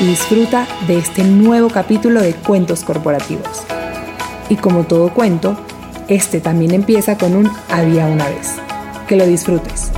y disfruta de este nuevo capítulo de Cuentos Corporativos. Y como todo cuento, este también empieza con un había una vez. Que lo disfrutes.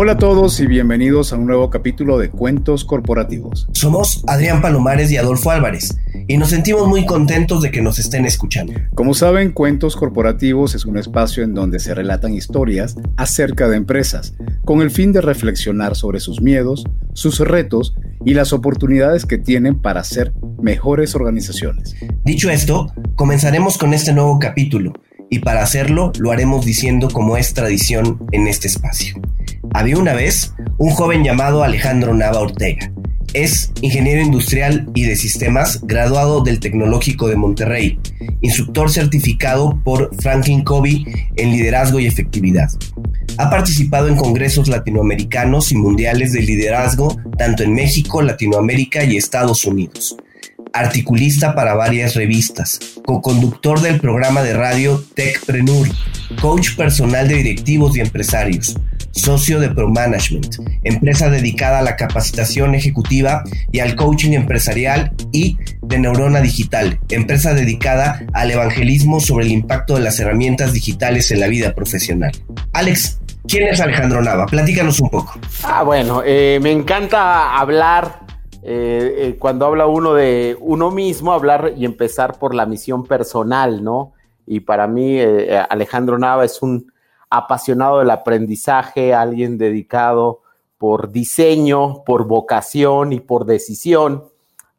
Hola a todos y bienvenidos a un nuevo capítulo de Cuentos Corporativos. Somos Adrián Palomares y Adolfo Álvarez y nos sentimos muy contentos de que nos estén escuchando. Como saben, Cuentos Corporativos es un espacio en donde se relatan historias acerca de empresas, con el fin de reflexionar sobre sus miedos, sus retos y las oportunidades que tienen para ser mejores organizaciones. Dicho esto, comenzaremos con este nuevo capítulo y para hacerlo lo haremos diciendo como es tradición en este espacio. Había una vez un joven llamado Alejandro Nava Ortega. Es ingeniero industrial y de sistemas graduado del Tecnológico de Monterrey, instructor certificado por Franklin Covey en liderazgo y efectividad. Ha participado en congresos latinoamericanos y mundiales de liderazgo tanto en México, Latinoamérica y Estados Unidos articulista para varias revistas, co-conductor del programa de radio Techpreneur, coach personal de directivos y empresarios, socio de ProManagement, empresa dedicada a la capacitación ejecutiva y al coaching empresarial y de Neurona Digital, empresa dedicada al evangelismo sobre el impacto de las herramientas digitales en la vida profesional. Alex, ¿quién es Alejandro Nava? Platícanos un poco. Ah, bueno, eh, me encanta hablar eh, eh, cuando habla uno de uno mismo, hablar y empezar por la misión personal, ¿no? Y para mí, Alejandro Nava es un apasionado del aprendizaje, alguien dedicado por diseño, por vocación y por decisión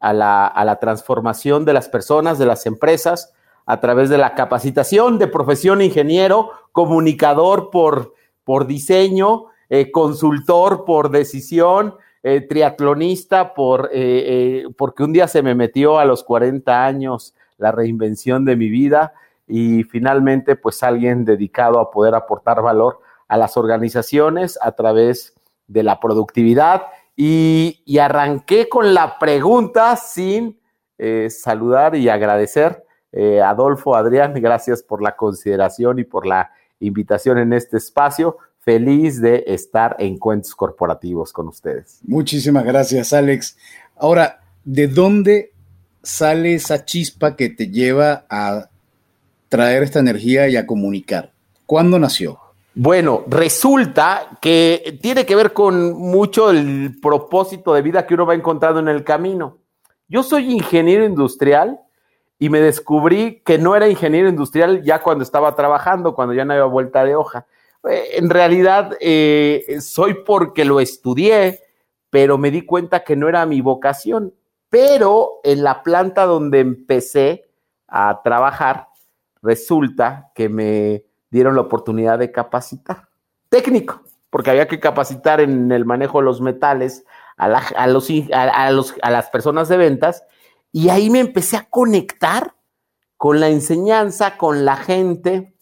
a la, transformación de las personas, de las empresas, a través de la capacitación de profesión ingeniero, comunicador por, por diseño, eh, consultor por decisión, eh, triatlonista por, eh, porque un día se me metió a los 40 años la reinvención de mi vida y finalmente pues alguien dedicado a poder aportar valor a las organizaciones a través de la productividad. Y, arranqué con la pregunta sin eh, saludar y agradecer. Eh, Adolfo, Adrián, gracias por la consideración y por la invitación en este espacio. Feliz de estar en Cuentos Corporativos con ustedes. Muchísimas gracias, Alex. Ahora, ¿de dónde sale esa chispa que te lleva a traer esta energía y a comunicar. ¿Cuándo nació? Bueno, resulta que tiene que ver con mucho el propósito de vida que uno va encontrando en el camino. Yo soy ingeniero industrial y me descubrí que no era ingeniero industrial ya cuando estaba trabajando, cuando ya no había vuelta de hoja. Eh, en realidad eh, soy porque lo estudié, pero me di cuenta que no era mi vocación. Pero en la planta donde empecé a trabajar, resulta que me dieron la oportunidad de capacitar. Técnico, porque había que capacitar en el manejo de los metales a, las personas de ventas. Y ahí me empecé a conectar con la enseñanza, con la gente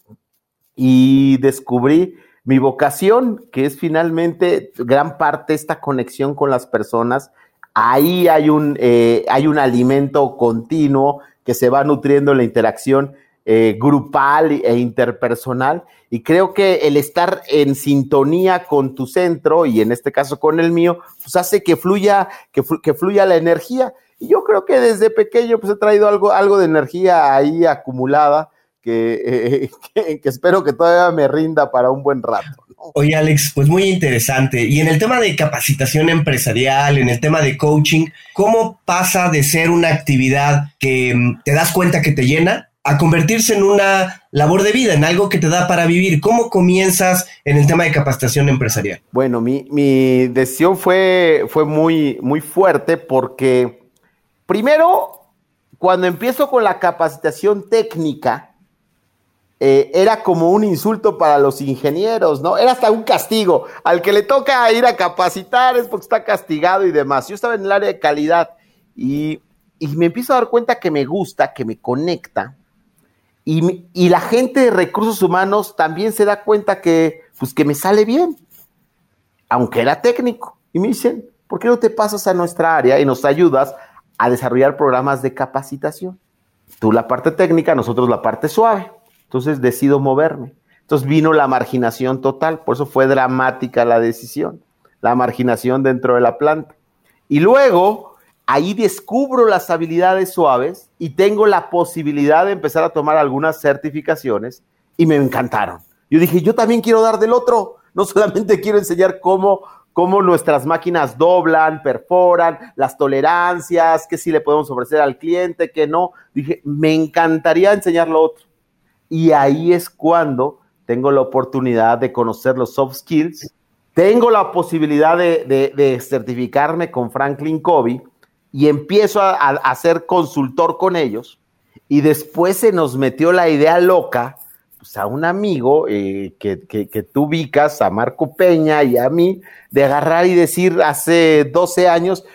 y descubrí mi vocación, que es finalmente gran parte esta conexión con las personas. Ahí hay un, eh, hay un alimento continuo que se va nutriendo en la interacción eh, grupal e interpersonal. Y creo que el estar en sintonía con tu centro, y en este caso con el mío, pues hace que fluya, que, que fluya la energía. Y yo creo que desde pequeño pues he traído algo, algo de energía ahí acumulada que, que, espero que todavía me rinda para un buen rato. Oye, Alex, pues muy interesante. Y en el tema de capacitación empresarial, en el tema de coaching, ¿cómo pasa de ser una actividad que mm, te das cuenta que te llena a convertirse en una labor de vida, en algo que te da para vivir. ¿Cómo comienzas en el tema de capacitación empresarial? Bueno, mi, decisión fue, fue muy, muy fuerte porque primero, cuando empiezo con la capacitación técnica, eh, era como un insulto para los ingenieros, ¿no? Era hasta un castigo. Al que le toca ir a capacitar es porque está castigado y demás. Yo estaba en el área de calidad y y me empiezo a dar cuenta que me gusta, que me conecta. Y, la gente de recursos humanos también se da cuenta que, pues, que me sale bien, aunque era técnico. Y me dicen, ¿por qué no te pasas a nuestra área y nos ayudas a desarrollar programas de capacitación? Tú la parte técnica, nosotros la parte suave. Entonces decido moverme. Entonces vino la marginación total, por eso fue dramática la decisión, la marginación dentro de la planta. Y luego ahí descubro las habilidades suaves y tengo la posibilidad de empezar a tomar algunas certificaciones y me encantaron. Yo dije, yo también quiero dar del otro, no solamente quiero enseñar cómo, cómo nuestras máquinas doblan, perforan, las tolerancias, qué sí le podemos ofrecer al cliente, qué no. Dije, me encantaría enseñar lo otro. Y ahí es cuando tengo la oportunidad de conocer los soft skills, tengo la posibilidad de, certificarme con Franklin Covey y empiezo a, ser consultor con ellos. Y después se nos metió la idea loca, pues a un amigo eh, que, tú ubicas, a Marco Peña y a mí, de agarrar y decir hace 12 años,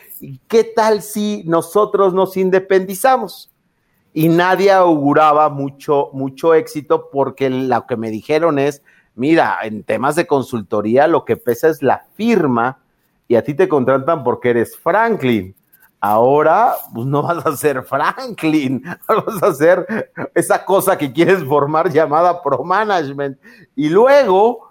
¿qué tal si nosotros nos independizamos? y nadie auguraba mucho, mucho éxito porque lo que me dijeron es, mira, en temas de consultoría lo que pesa es la firma y a ti te contratan porque eres Franklin. Ahora pues no vas a ser Franklin, vas a hacer esa cosa que quieres formar llamada Pro Management. Y luego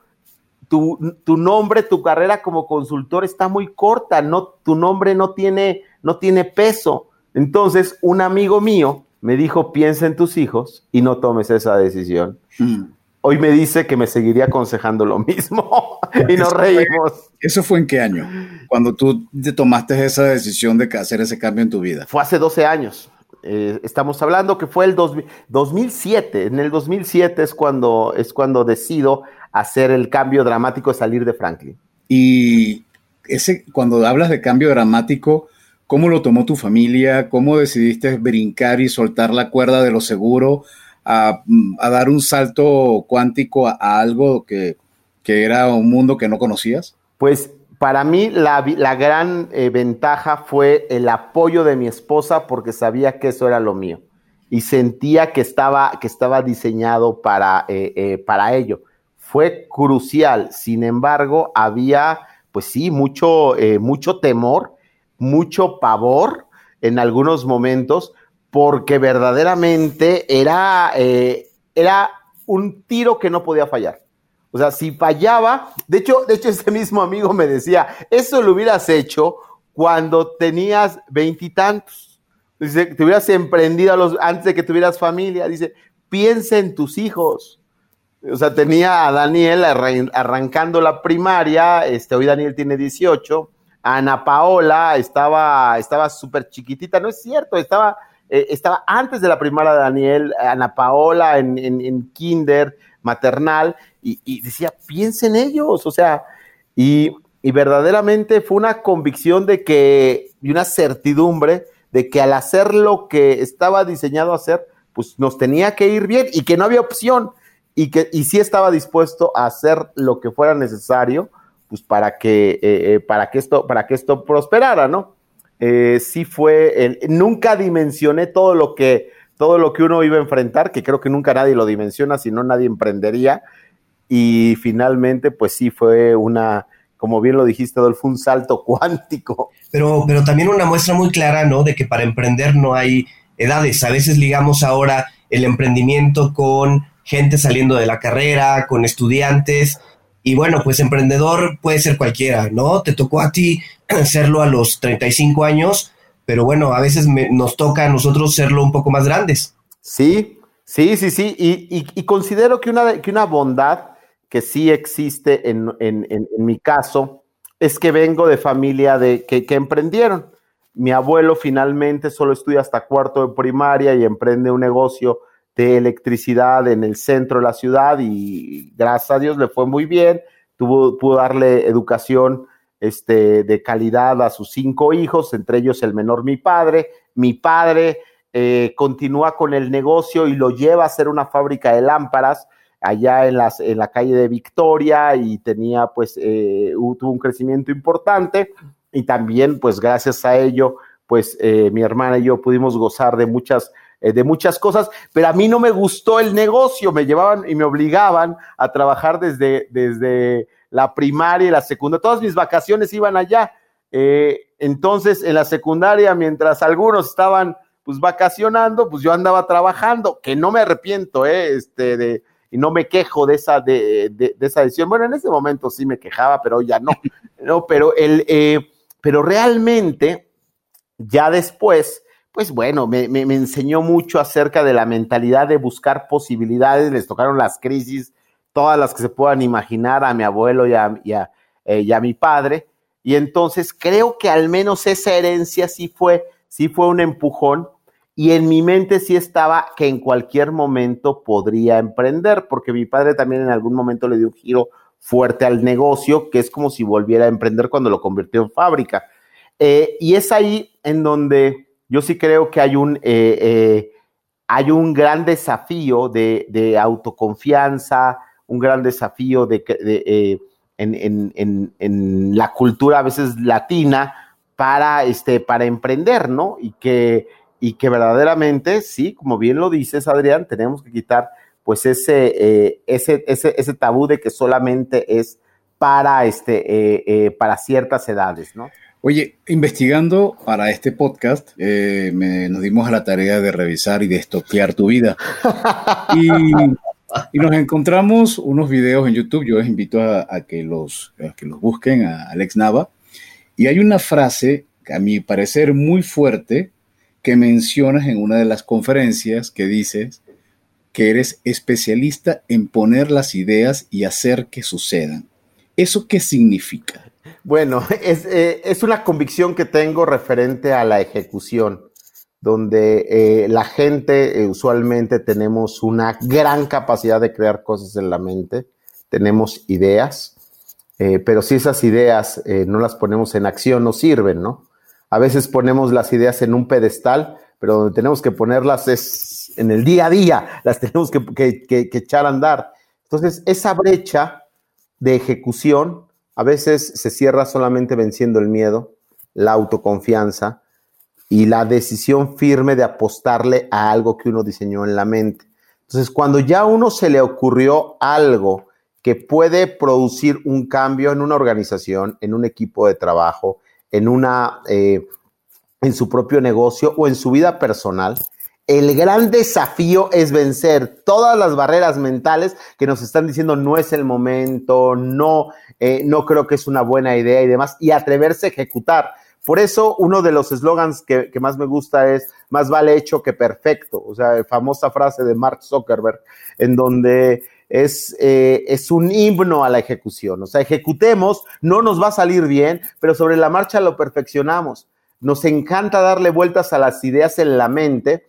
tu, tu, nombre, tu carrera como consultor está muy corta, no, tu nombre no tiene, no tiene peso. Entonces, un amigo mío me dijo, piensa en tus hijos y no tomes esa decisión. Mm. Hoy me dice que me seguiría aconsejando lo mismo y nos reímos. ¿Eso fue en qué año? Cuando tú te tomaste esa decisión de hacer ese cambio en tu vida. Fue hace 12 años. Eh, estamos hablando que fue el 2007. En el 2007 es cuando, es cuando decido hacer el cambio dramático de salir de Franklin. Y ese, cuando hablas de cambio dramático, ¿Cómo lo tomó tu familia? ¿Cómo decidiste brincar y soltar la cuerda de lo seguro a, dar un salto cuántico a, algo que, era un mundo que no conocías? Pues para mí la, gran eh, ventaja fue el apoyo de mi esposa porque sabía que eso era lo mío y sentía que estaba, que estaba diseñado para, eh, eh, para ello. Fue crucial, sin embargo, había, pues sí, mucho, mucho temor mucho pavor en algunos momentos porque verdaderamente era, era un tiro que no podía fallar. O sea, si fallaba, de hecho, de hecho, ese mismo amigo me decía, eso lo hubieras hecho cuando tenías veintitantos. Dice, te hubieras emprendido antes de que tuvieras familia. Dice, piensa en tus hijos. O sea, tenía a Daniel arrancando la primaria, este, hoy Daniel tiene 18, Ana Paola estaba estaba súper chiquitita, no es cierto, estaba, eh, estaba antes de la primaria de Daniel, Ana Paola en, kinder, maternal, y, decía, piensen en ellos, o sea, y, verdaderamente fue una convicción de que, y una certidumbre de que al hacer lo que estaba diseñado a hacer, pues nos tenía que ir bien y que no había opción y que y sí estaba dispuesto a hacer lo que fuera necesario pues para que, eh, eh, para que, esto, para que esto prosperara, ¿no? Eh, sí fue, nunca dimensioné todo lo, que, todo lo que uno iba a enfrentar, que creo que nunca nadie lo dimensiona, si no nadie emprendería, y finalmente, pues sí fue una, como bien lo dijiste, Adolfo, un salto cuántico. Pero, pero también una muestra muy clara, ¿no? De que para emprender no hay edades. A veces ligamos ahora el emprendimiento con gente saliendo de la carrera, con estudiantes, y bueno, pues emprendedor puede ser cualquiera, ¿no? Te tocó a ti serlo a los 35 años, pero bueno, a veces nos toca a nosotros serlo un poco más grandes. Sí, sí, sí, sí. Y, considero que una, que una bondad que sí existe en, mi caso es que vengo de familia de, que, que emprendieron. Mi abuelo finalmente solo estudia hasta cuarto de primaria y emprende un negocio de electricidad en el centro de la ciudad y gracias a Dios le fue muy bien, tuvo, pudo darle educación este, de calidad a sus cinco hijos, entre ellos el menor mi padre. Mi padre eh, continúa con el negocio y lo lleva a hacer una fábrica de lámparas allá en, las, en la calle de Victoria y tenía pues, eh, tuvo un crecimiento importante y también pues gracias a ello pues eh, mi hermana y yo pudimos gozar de muchas, eh, de muchas cosas, pero a mí no me gustó el negocio, me llevaban y me obligaban a trabajar desde, desde la primaria y la secundaria, todas mis vacaciones iban allá. entonces, en la secundaria, mientras algunos estaban pues vacacionando, pues yo andaba trabajando, que no me arrepiento. Este, de, y no me quejo de esa, de, de, esa decisión. Bueno, en ese momento sí me quejaba, pero ya no, no, pero el, eh, pero realmente, ya después, pues bueno, me, me, enseñó mucho acerca de la mentalidad de buscar posibilidades, les tocaron las crisis, todas las que se puedan imaginar a mi abuelo y a, eh, mi padre, y entonces creo que al menos esa herencia sí fue, sí fue un empujón y en mi mente sí estaba que en cualquier momento podría emprender, porque mi padre también en algún momento le dio un giro fuerte al negocio, que es como si volviera a emprender cuando lo convirtió en fábrica. Eh, y es ahí en donde yo sí creo que hay un, eh, eh, hay un gran desafío de, autoconfianza, un gran desafío de, en, en, la cultura a veces latina para, este, para emprender, ¿no? Y que y que verdaderamente, sí, como bien lo dices, Adrián, tenemos que quitar pues ese, eh, ese, ese, ese, tabú de que solamente es para, este, eh, eh, para ciertas edades, ¿no? Oye, investigando para este podcast, me, nos dimos a la tarea de revisar y de estoquear tu vida. y, y, nos encontramos unos videos en YouTube. Yo les invito a, a, que, los, a que los busquen, a Alex Nava. Y hay una frase, a mi parecer, muy fuerte, que mencionas en una de las conferencias que dices que eres especialista en poner las ideas y hacer que sucedan. ¿Eso qué significa? Bueno, es, eh, una convicción que tengo referente a la ejecución, donde eh, la gente eh, usualmente tenemos una gran capacidad de crear cosas en la mente, tenemos ideas, pero si esas ideas no las ponemos en acción, no sirven, ¿no? A veces ponemos las ideas en un pedestal, pero donde tenemos que ponerlas es en el día a día, las tenemos que, echar a andar. Entonces, esa brecha de ejecución a veces se cierra solamente venciendo el miedo, la autoconfianza y la decisión firme de apostarle a algo que uno diseñó en la mente. Entonces, cuando ya a uno se le ocurrió algo que puede producir un cambio en una organización, en un equipo de trabajo, en una, eh, en su propio negocio o en su vida personal. El gran desafío es vencer todas las barreras mentales que nos están diciendo no es el momento, no, eh, no creo que es una buena idea y demás, y atreverse a ejecutar. Por eso uno de los eslogans que, que, más me gusta es más vale hecho que perfecto, o sea, famosa frase de Mark Zuckerberg, en donde es, eh, es un himno a la ejecución. O sea, ejecutemos, no nos va a salir bien, pero sobre la marcha lo perfeccionamos. Nos encanta darle vueltas a las ideas en la mente,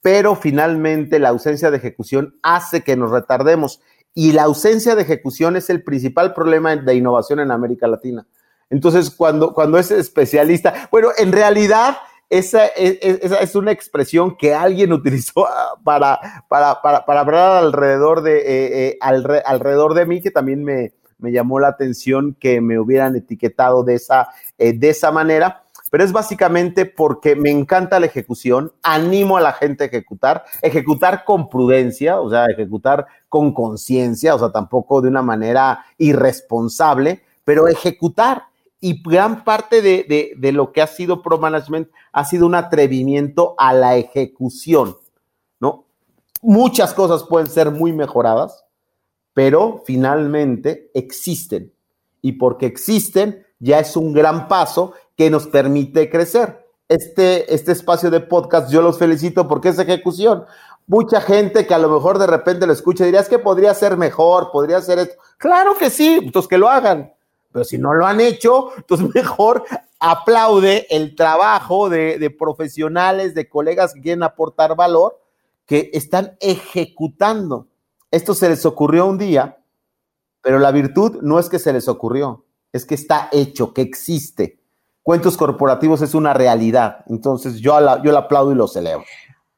pero finalmente la ausencia de ejecución hace que nos retardemos. Y la ausencia de ejecución es el principal problema de innovación en América Latina. Entonces, cuando, cuando es especialista, bueno, en realidad esa, es una expresión que alguien utilizó ah, para, para, para, hablar alrededor de, eh, eh, alrededor de mí, que también me, llamó la atención que me hubieran etiquetado de esa, eh, de esa manera. Pero es básicamente porque me encanta la ejecución, animo a la gente a ejecutar, ejecutar con prudencia, o sea, ejecutar con conciencia, o sea, tampoco de una manera irresponsable, pero ejecutar y gran parte de, lo que ha sido Pro Management ha sido un atrevimiento a la ejecución, ¿no? Muchas cosas pueden ser muy mejoradas, pero finalmente existen. Y porque existen, ya es un gran paso que nos permite crecer. Este, este espacio de podcast, yo los felicito porque es ejecución. Mucha gente que a lo mejor de repente lo escucha diría, es que podría ser mejor, podría ser esto. Claro que sí, entonces que lo hagan pero si no lo han hecho, entonces mejor aplaude el trabajo de, profesionales, de colegas que quieren aportar valor, que están ejecutando. Esto se les ocurrió un día, pero la virtud no es que se les ocurrió, es que está hecho, que existe. Cuentos corporativos es una realidad. Entonces yo, la, yo la aplaudo y lo celebro.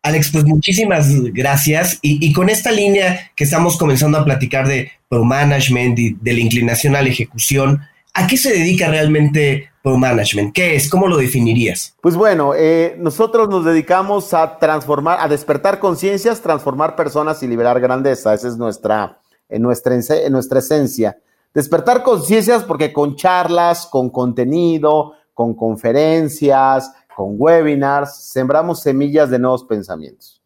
Alex, pues muchísimas gracias. Y, con esta línea que estamos comenzando a platicar de Pro Management y de la inclinación a la ejecución, ¿a qué se dedica realmente Pro Management? ¿Qué es? ¿Cómo lo definirías? Pues bueno, eh, nosotros nos dedicamos a transformar, a despertar conciencias, transformar personas y liberar grandeza. Esa es nuestra, en nuestra, en nuestra esencia. Despertar conciencias porque con charlas, con contenido, con conferencias, con webinars, sembramos semillas de nuevos pensamientos.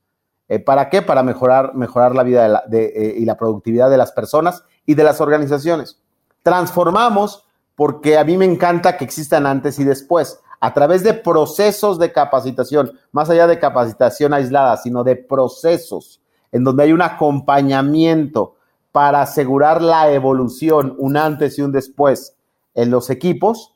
Eh, ¿Para qué? Para mejorar, mejorar la vida eh, y la productividad de las personas y de las organizaciones. Transformamos porque a mí me encanta que existan antes y después, a través de procesos de capacitación, más allá de capacitación aislada, sino de procesos en donde hay un acompañamiento para asegurar la evolución, un antes y un después en los equipos,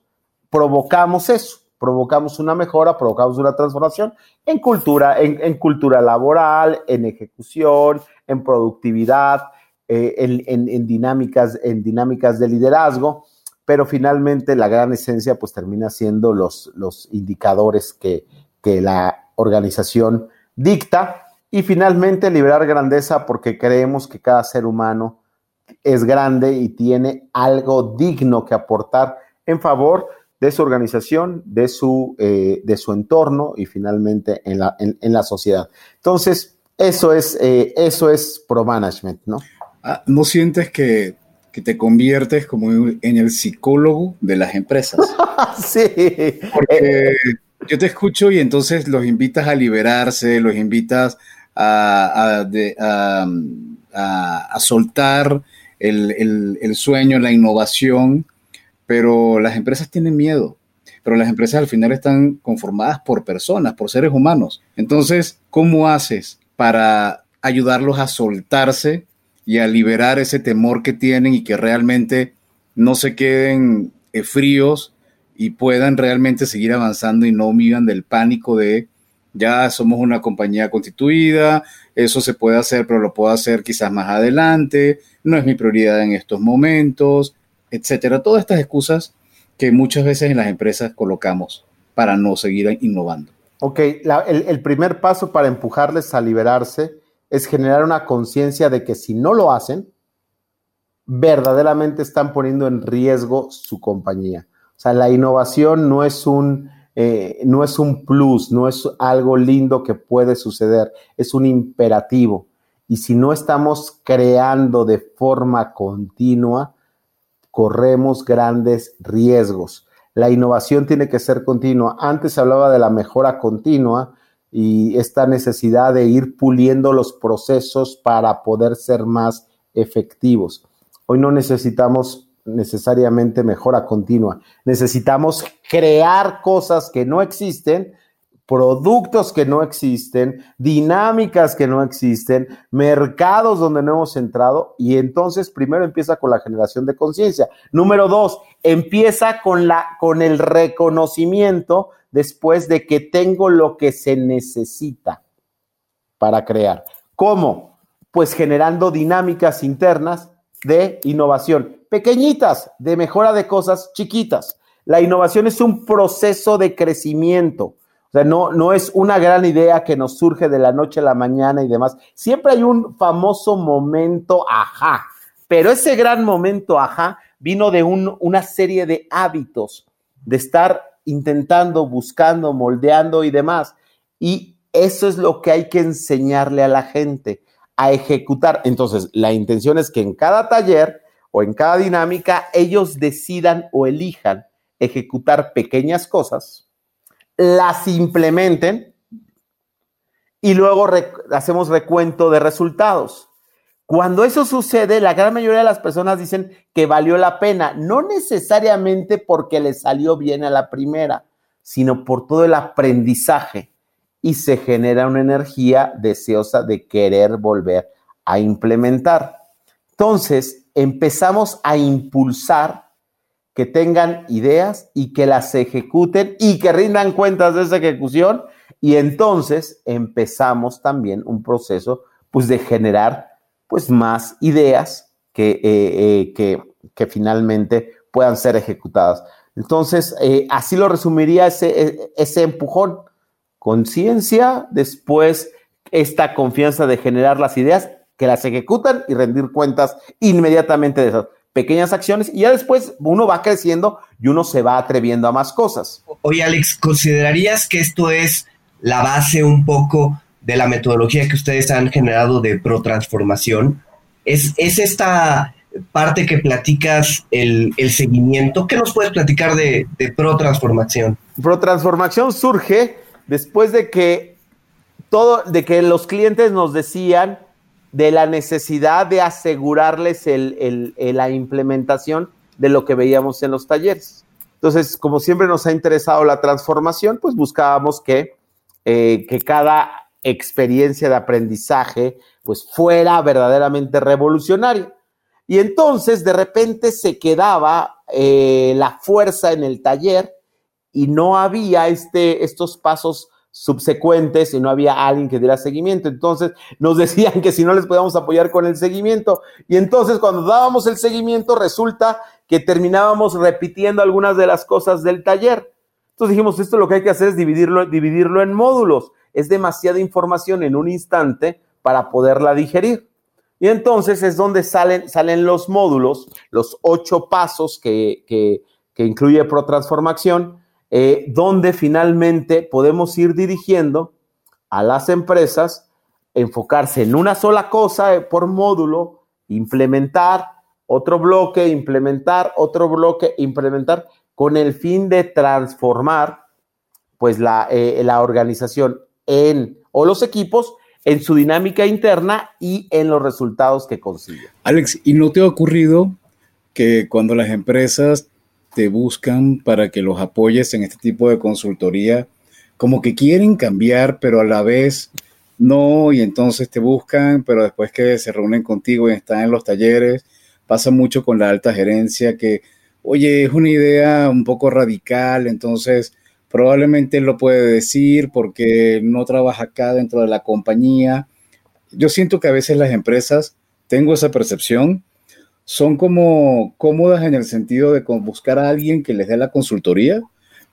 provocamos eso, provocamos una mejora, provocamos una transformación en cultura, en, cultura laboral, en ejecución, en productividad, eh, en, dinámicas, en dinámicas de liderazgo, pero finalmente la gran esencia pues termina siendo los, los indicadores que, que la organización dicta. Y finalmente, liberar grandeza porque creemos que cada ser humano es grande y tiene algo digno que aportar en favor de su organización, de su, eh, de su entorno y finalmente en la, en, la sociedad. Entonces, eso es, eh, eso es pro management, ¿no? Ah, ¿No sientes que, que, te conviertes como en el psicólogo de las empresas? sí. Porque yo te escucho y entonces los invitas a liberarse, los invitas a, soltar el, sueño, la innovación, pero las empresas tienen miedo. Pero las empresas al final están conformadas por personas, por seres humanos. Entonces, ¿cómo haces para ayudarlos a soltarse y a liberar ese temor que tienen y que realmente no se queden eh, fríos y puedan realmente seguir avanzando y no vivan del pánico de ya somos una compañía constituida, eso se puede hacer, pero lo puedo hacer quizás más adelante, no es mi prioridad en estos momentos, etcétera. Todas estas excusas que muchas veces en las empresas colocamos para no seguir innovando. Ok, el, primer paso para empujarles a liberarse es generar una conciencia de que si no lo hacen, verdaderamente están poniendo en riesgo su compañía. O sea, la innovación no es un eh, no es un plus, no es algo lindo que puede suceder, es un imperativo. Y si no estamos creando de forma continua, corremos grandes riesgos. La innovación tiene que ser continua. Antes hablaba de la mejora continua y esta necesidad de ir puliendo los procesos para poder ser más efectivos. Hoy no necesitamos necesariamente mejora continua. Necesitamos crear cosas que no existen, productos que no existen, dinámicas que no existen, mercados donde no hemos entrado y entonces primero empieza con la generación de conciencia. Número dos, empieza con la con el reconocimiento después de que tengo lo que se necesita para crear. ¿Cómo? Pues generando dinámicas internas de innovación pequeñitas, de mejora de cosas chiquitas. La innovación es un proceso de crecimiento. O sea, no, no es una gran idea que nos surge de la noche a la mañana y demás. Siempre hay un famoso momento ajá, pero ese gran momento ajá vino de una serie de hábitos, de estar intentando, buscando, moldeando y demás. Y eso es lo que hay que enseñarle a la gente, a ejecutar. Entonces, la intención es que en cada taller o en cada dinámica ellos decidan o elijan ejecutar pequeñas cosas, las implementen y luego hacemos recuento de resultados. Cuando eso sucede, la gran mayoría de las personas dicen que valió la pena, no necesariamente porque les salió bien a la primera, sino por todo el aprendizaje y se genera una energía deseosa de querer volver a implementar. Entonces, empezamos a impulsar que tengan ideas y que las ejecuten y que rindan cuentas de esa ejecución y entonces empezamos también un proceso pues de generar pues más ideas que, eh, eh, que, que, finalmente puedan ser ejecutadas. Entonces, eh, así lo resumiría ese, ese empujón. Conciencia, después esta confianza de generar las ideas que las ejecutan y rendir cuentas inmediatamente de esas. Pequeñas acciones y ya después uno va creciendo y uno se va atreviendo a más cosas. Oye, Alex, ¿considerarías que esto es la base un poco de la metodología que ustedes han generado de pro-transformación? ¿Es, ¿Es esta parte que platicas el, seguimiento? ¿Qué nos puedes platicar de, de pro-transformación? Pro-transformación surge después de que todo, de que los clientes nos decían de la necesidad de asegurarles la implementación de lo que veíamos en los talleres. Entonces, como siempre nos ha interesado la transformación, pues buscábamos que, eh, que cada experiencia de aprendizaje pues fuera verdaderamente revolucionaria. Y entonces de repente se quedaba eh, la fuerza en el taller y no había este, estos pasos subsecuentes y no había alguien que diera seguimiento. Entonces nos decían que si no les podíamos apoyar con el seguimiento. Y entonces cuando dábamos el seguimiento resulta que terminábamos repitiendo algunas de las cosas del taller. Entonces dijimos, esto lo que hay que hacer es dividirlo, dividirlo en módulos. Es demasiada información en un instante para poderla digerir. Y entonces es donde salen, salen los módulos, los ocho pasos que, que, que incluye ProTransformación, eh, donde finalmente podemos ir dirigiendo a las empresas, enfocarse en una sola cosa eh, por módulo, implementar otro bloque, implementar otro bloque, implementar, con el fin de transformar pues la, eh, la organización en, o los equipos en su dinámica interna y en los resultados que consiguen. Alex, ¿y no te ha ocurrido que cuando las empresas te buscan para que los apoyes en este tipo de consultoría, como que quieren cambiar, pero a la vez no, y entonces te buscan, pero después que se reúnen contigo y están en los talleres, pasa mucho con la alta gerencia que, oye, es una idea un poco radical, entonces probablemente lo puede decir porque no trabaja acá dentro de la compañía. Yo siento que a veces las empresas, tengo esa percepción, son como cómodas en el sentido de buscar a alguien que les dé la consultoría,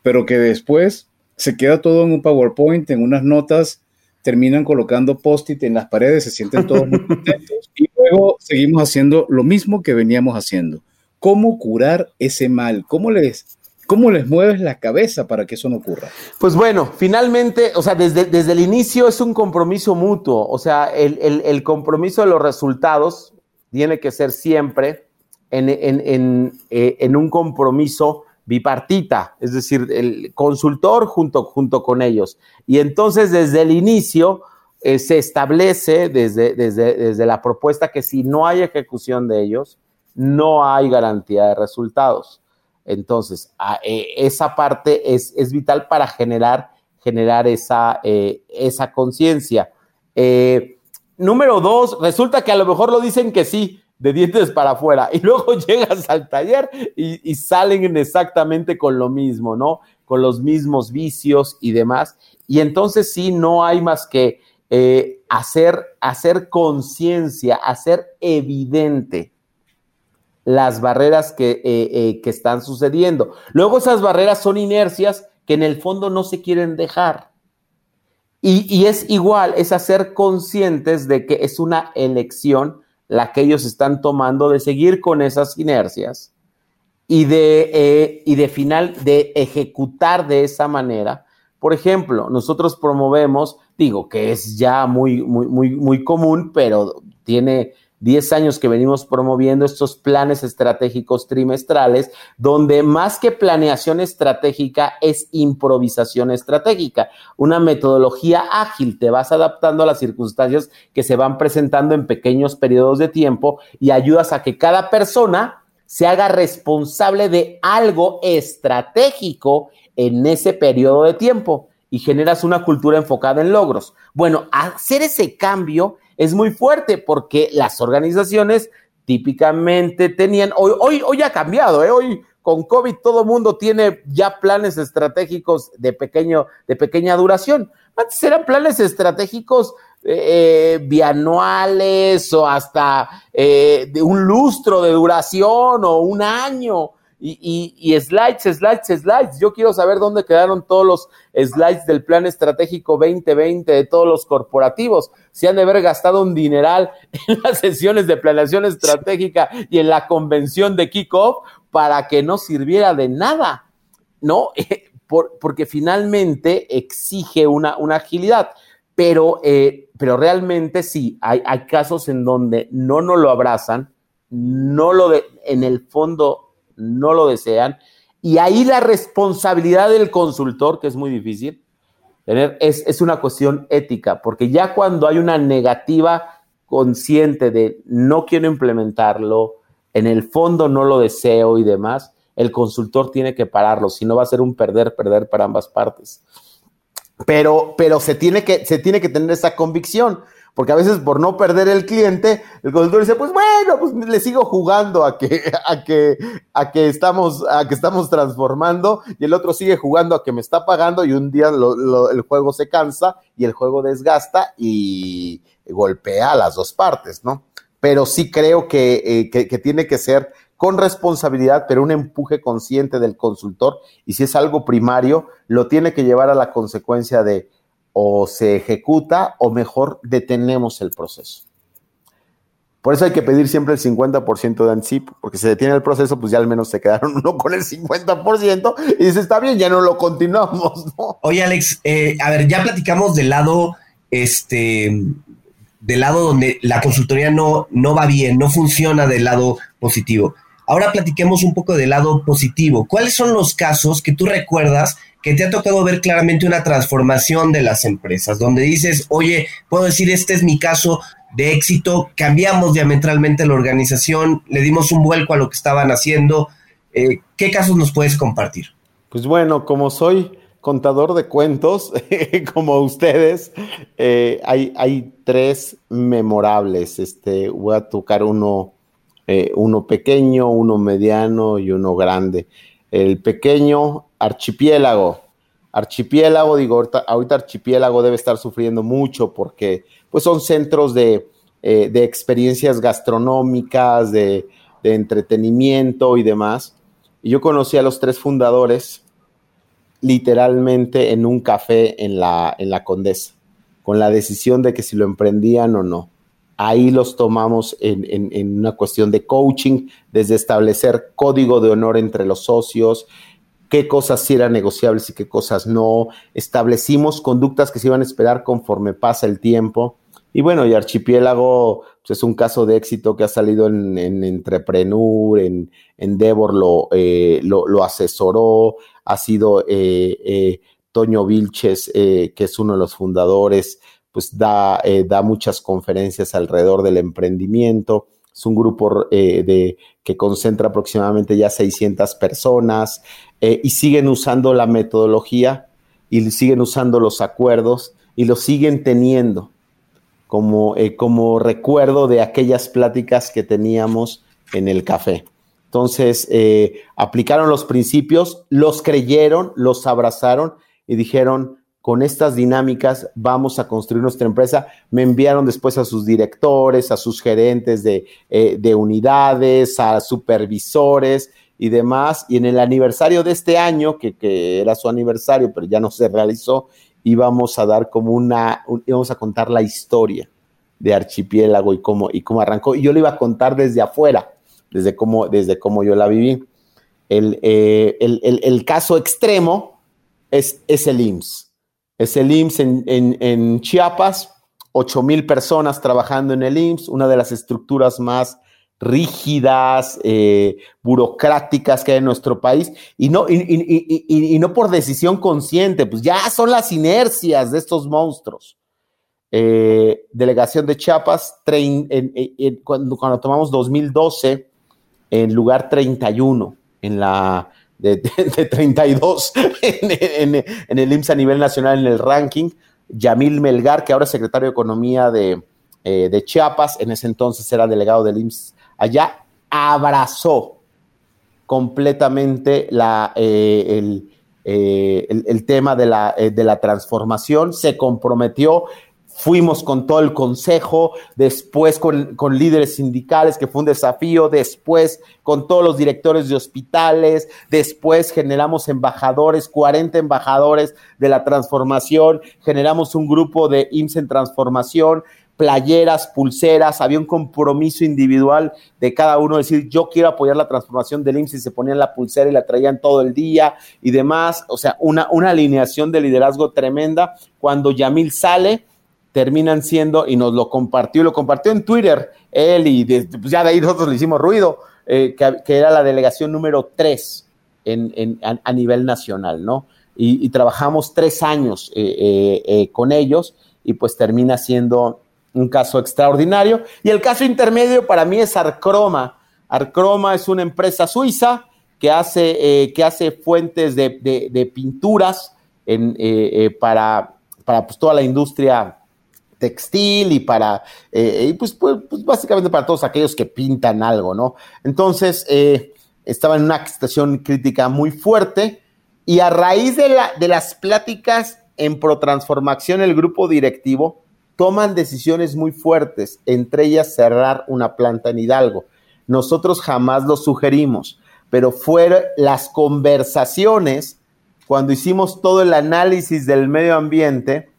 pero que después se queda todo en un PowerPoint, en unas notas, terminan colocando post-it en las paredes, se sienten todos muy contentos y luego seguimos haciendo lo mismo que veníamos haciendo. ¿Cómo curar ese mal? ¿Cómo les, cómo les mueves la cabeza para que eso no ocurra? Pues bueno, finalmente, o sea, desde, desde el inicio es un compromiso mutuo, o sea, el, el, el compromiso de los resultados tiene que ser siempre eh, en, un compromiso bipartita, es decir, el consultor junto, junto con ellos. Y entonces desde el inicio eh, se establece desde, desde, desde, la propuesta que si no hay ejecución de ellos, no hay garantía de resultados. Entonces, eh, esa parte es, es, vital para generar, generar esa, esa conciencia. Número dos, resulta que a lo mejor lo dicen que sí, de dientes para afuera, y luego llegas al taller y, salen exactamente con lo mismo, ¿no? Con los mismos vicios y demás. Y entonces sí, no hay más que eh, hacer, hacer conciencia, hacer evidente las barreras eh, eh, que están sucediendo. Luego esas barreras son inercias que en el fondo no se quieren dejar. Y, es igual, es hacer conscientes de que es una elección la que ellos están tomando de seguir con esas inercias y de, eh, y de final, de ejecutar de esa manera. Por ejemplo, nosotros promovemos, digo que es ya muy, muy, muy, muy común, pero tiene 10 años que venimos promoviendo estos planes estratégicos trimestrales, donde más que planeación estratégica es improvisación estratégica, una metodología ágil, te vas adaptando a las circunstancias que se van presentando en pequeños periodos de tiempo y ayudas a que cada persona se haga responsable de algo estratégico en ese periodo de tiempo y generas una cultura enfocada en logros. Bueno, hacer ese cambio es muy fuerte porque las organizaciones típicamente tenían, hoy, hoy, hoy ha cambiado, ¿eh? hoy con COVID todo mundo tiene ya planes estratégicos de, pequeño, de pequeña duración. Antes eran planes estratégicos eh, eh, bianuales o hasta de un lustro de duración o un año. Y, y, slides, slides, slides. Yo quiero saber dónde quedaron todos los slides del plan estratégico 2020 de todos los corporativos. Si han de haber gastado un dineral en las sesiones de planeación estratégica y en la convención de kickoff para que no sirviera de nada, ¿no? porque finalmente exige una, una agilidad. Pero, eh, pero realmente sí, hay, hay casos en donde no nos lo abrazan, no lo de, en el fondo no lo desean. Y ahí la responsabilidad del consultor, que es muy difícil, tener, es, es una cuestión ética, porque ya cuando hay una negativa consciente de no quiero implementarlo, en el fondo no lo deseo y demás, el consultor tiene que pararlo, si no va a ser un perder, perder para ambas partes. Pero, pero se, tiene que, se tiene que tener esa convicción. Porque a veces por no perder el cliente, el consultor dice, pues bueno, pues le sigo jugando a que, a que, a que estamos, a que estamos transformando, y el otro sigue jugando a que me está pagando, y un día el juego se cansa y el juego desgasta y golpea a las dos partes, ¿no? Pero sí creo eh, que, que tiene que ser con responsabilidad, pero un empuje consciente del consultor, y si es algo primario, lo tiene que llevar a la consecuencia de o se ejecuta o mejor detenemos el proceso. Por eso hay que pedir siempre el 50% de anticipo, porque si se detiene el proceso, pues ya al menos se quedaron uno con el 50% y dice, está bien, ya no lo continuamos. Oye, Alex, eh, a ver, ya platicamos del lado, este, del lado donde la consultoría no, no va bien, no funciona del lado positivo. Ahora platiquemos un poco del lado positivo. ¿Cuáles son los casos que tú recuerdas que te ha tocado ver claramente una transformación de las empresas, donde dices, oye, puedo decir, este es mi caso de éxito, cambiamos diametralmente la organización, le dimos un vuelco a lo que estaban haciendo. Eh, ¿Qué casos nos puedes compartir? Pues bueno, como soy contador de cuentos, como ustedes, eh, hay, hay, tres memorables. Este, voy a tocar uno, eh, uno pequeño, uno mediano y uno grande. El pequeño archipiélago. Archipiélago, digo, ahorita, archipiélago debe estar sufriendo mucho porque pues son centros de, eh, experiencias gastronómicas, de, entretenimiento y demás. Y yo conocí a los tres fundadores literalmente en un café en la, en la Condesa, con la decisión de que si lo emprendían o no. Ahí los tomamos en, una cuestión de coaching, desde establecer código de honor entre los socios, qué cosas sí eran negociables y qué cosas no. Establecimos conductas que se iban a esperar conforme pasa el tiempo. Y bueno, y Archipiélago pues, es un caso de éxito que ha salido en, en Entrepreneur, en Endeavor lo, eh, lo, asesoró, ha sido eh, eh, Toño Vilches, que es uno de los fundadores, pues da, da muchas conferencias alrededor del emprendimiento. Es un grupo de, que concentra aproximadamente ya 600 personas. Eh, y siguen usando la metodología y siguen usando los acuerdos y lo siguen teniendo como, eh, como recuerdo de aquellas pláticas que teníamos en el café. Entonces, eh, aplicaron los principios, los creyeron, los abrazaron y dijeron, con estas dinámicas vamos a construir nuestra empresa. Me enviaron después a sus directores, a sus gerentes de, de unidades, a supervisores y demás. Y en el aniversario de este año, que, era su aniversario, pero ya no se realizó, íbamos a dar como una, íbamos a contar la historia de Archipiélago y cómo, y cómo arrancó. Y yo lo iba a contar desde afuera, desde cómo, desde cómo yo la viví. El, eh, el, caso extremo es, es, el IMSS. Es el IMSS en, Chiapas, 8 mil personas trabajando en el IMSS, una de las estructuras más rígidas, eh, burocráticas que hay en nuestro país, y no, y, no por decisión consciente, pues ya son las inercias de estos monstruos. Eh, delegación de Chiapas, cuando, cuando, tomamos 2012, en lugar 31, en la de, 32 en, el IMSS a nivel nacional en el ranking, Yamil Melgar, que ahora es secretario de Economía de, eh, de Chiapas, en ese entonces era delegado del IMSS allá abrazó completamente la, eh, eh, el, tema de la, de la, transformación, se comprometió, fuimos con todo el consejo, después con, líderes sindicales, que fue un desafío, después con todos los directores de hospitales, después generamos embajadores, 40 embajadores de la transformación, generamos un grupo de IMSS en transformación, playeras, pulseras, había un compromiso individual de cada uno, decir, yo quiero apoyar la transformación del IMSS y se ponían la pulsera y la traían todo el día y demás, o sea, una, una alineación de liderazgo tremenda. Cuando Yamil sale, terminan siendo, y nos lo compartió, lo compartió en Twitter, él y pues ya de ahí nosotros le hicimos ruido, eh, que, era la delegación número 3 en, a, nivel nacional, ¿no? Y, trabajamos tres años eh, eh, con ellos y pues termina siendo un caso extraordinario. Y el caso intermedio para mí es Arcroma. Arcroma es una empresa suiza que hace, que hace fuentes de, pinturas para, para pues, toda la industria textil y para, pues, pues, pues, básicamente para todos aquellos que pintan algo, ¿no? Entonces, estaba en una situación crítica muy fuerte y a raíz de, la, de las pláticas en Protransformación, el grupo directivo toman decisiones muy fuertes, entre ellas cerrar una planta en Hidalgo. Nosotros jamás lo sugerimos, pero fueron las conversaciones cuando hicimos todo el análisis del medio ambiente,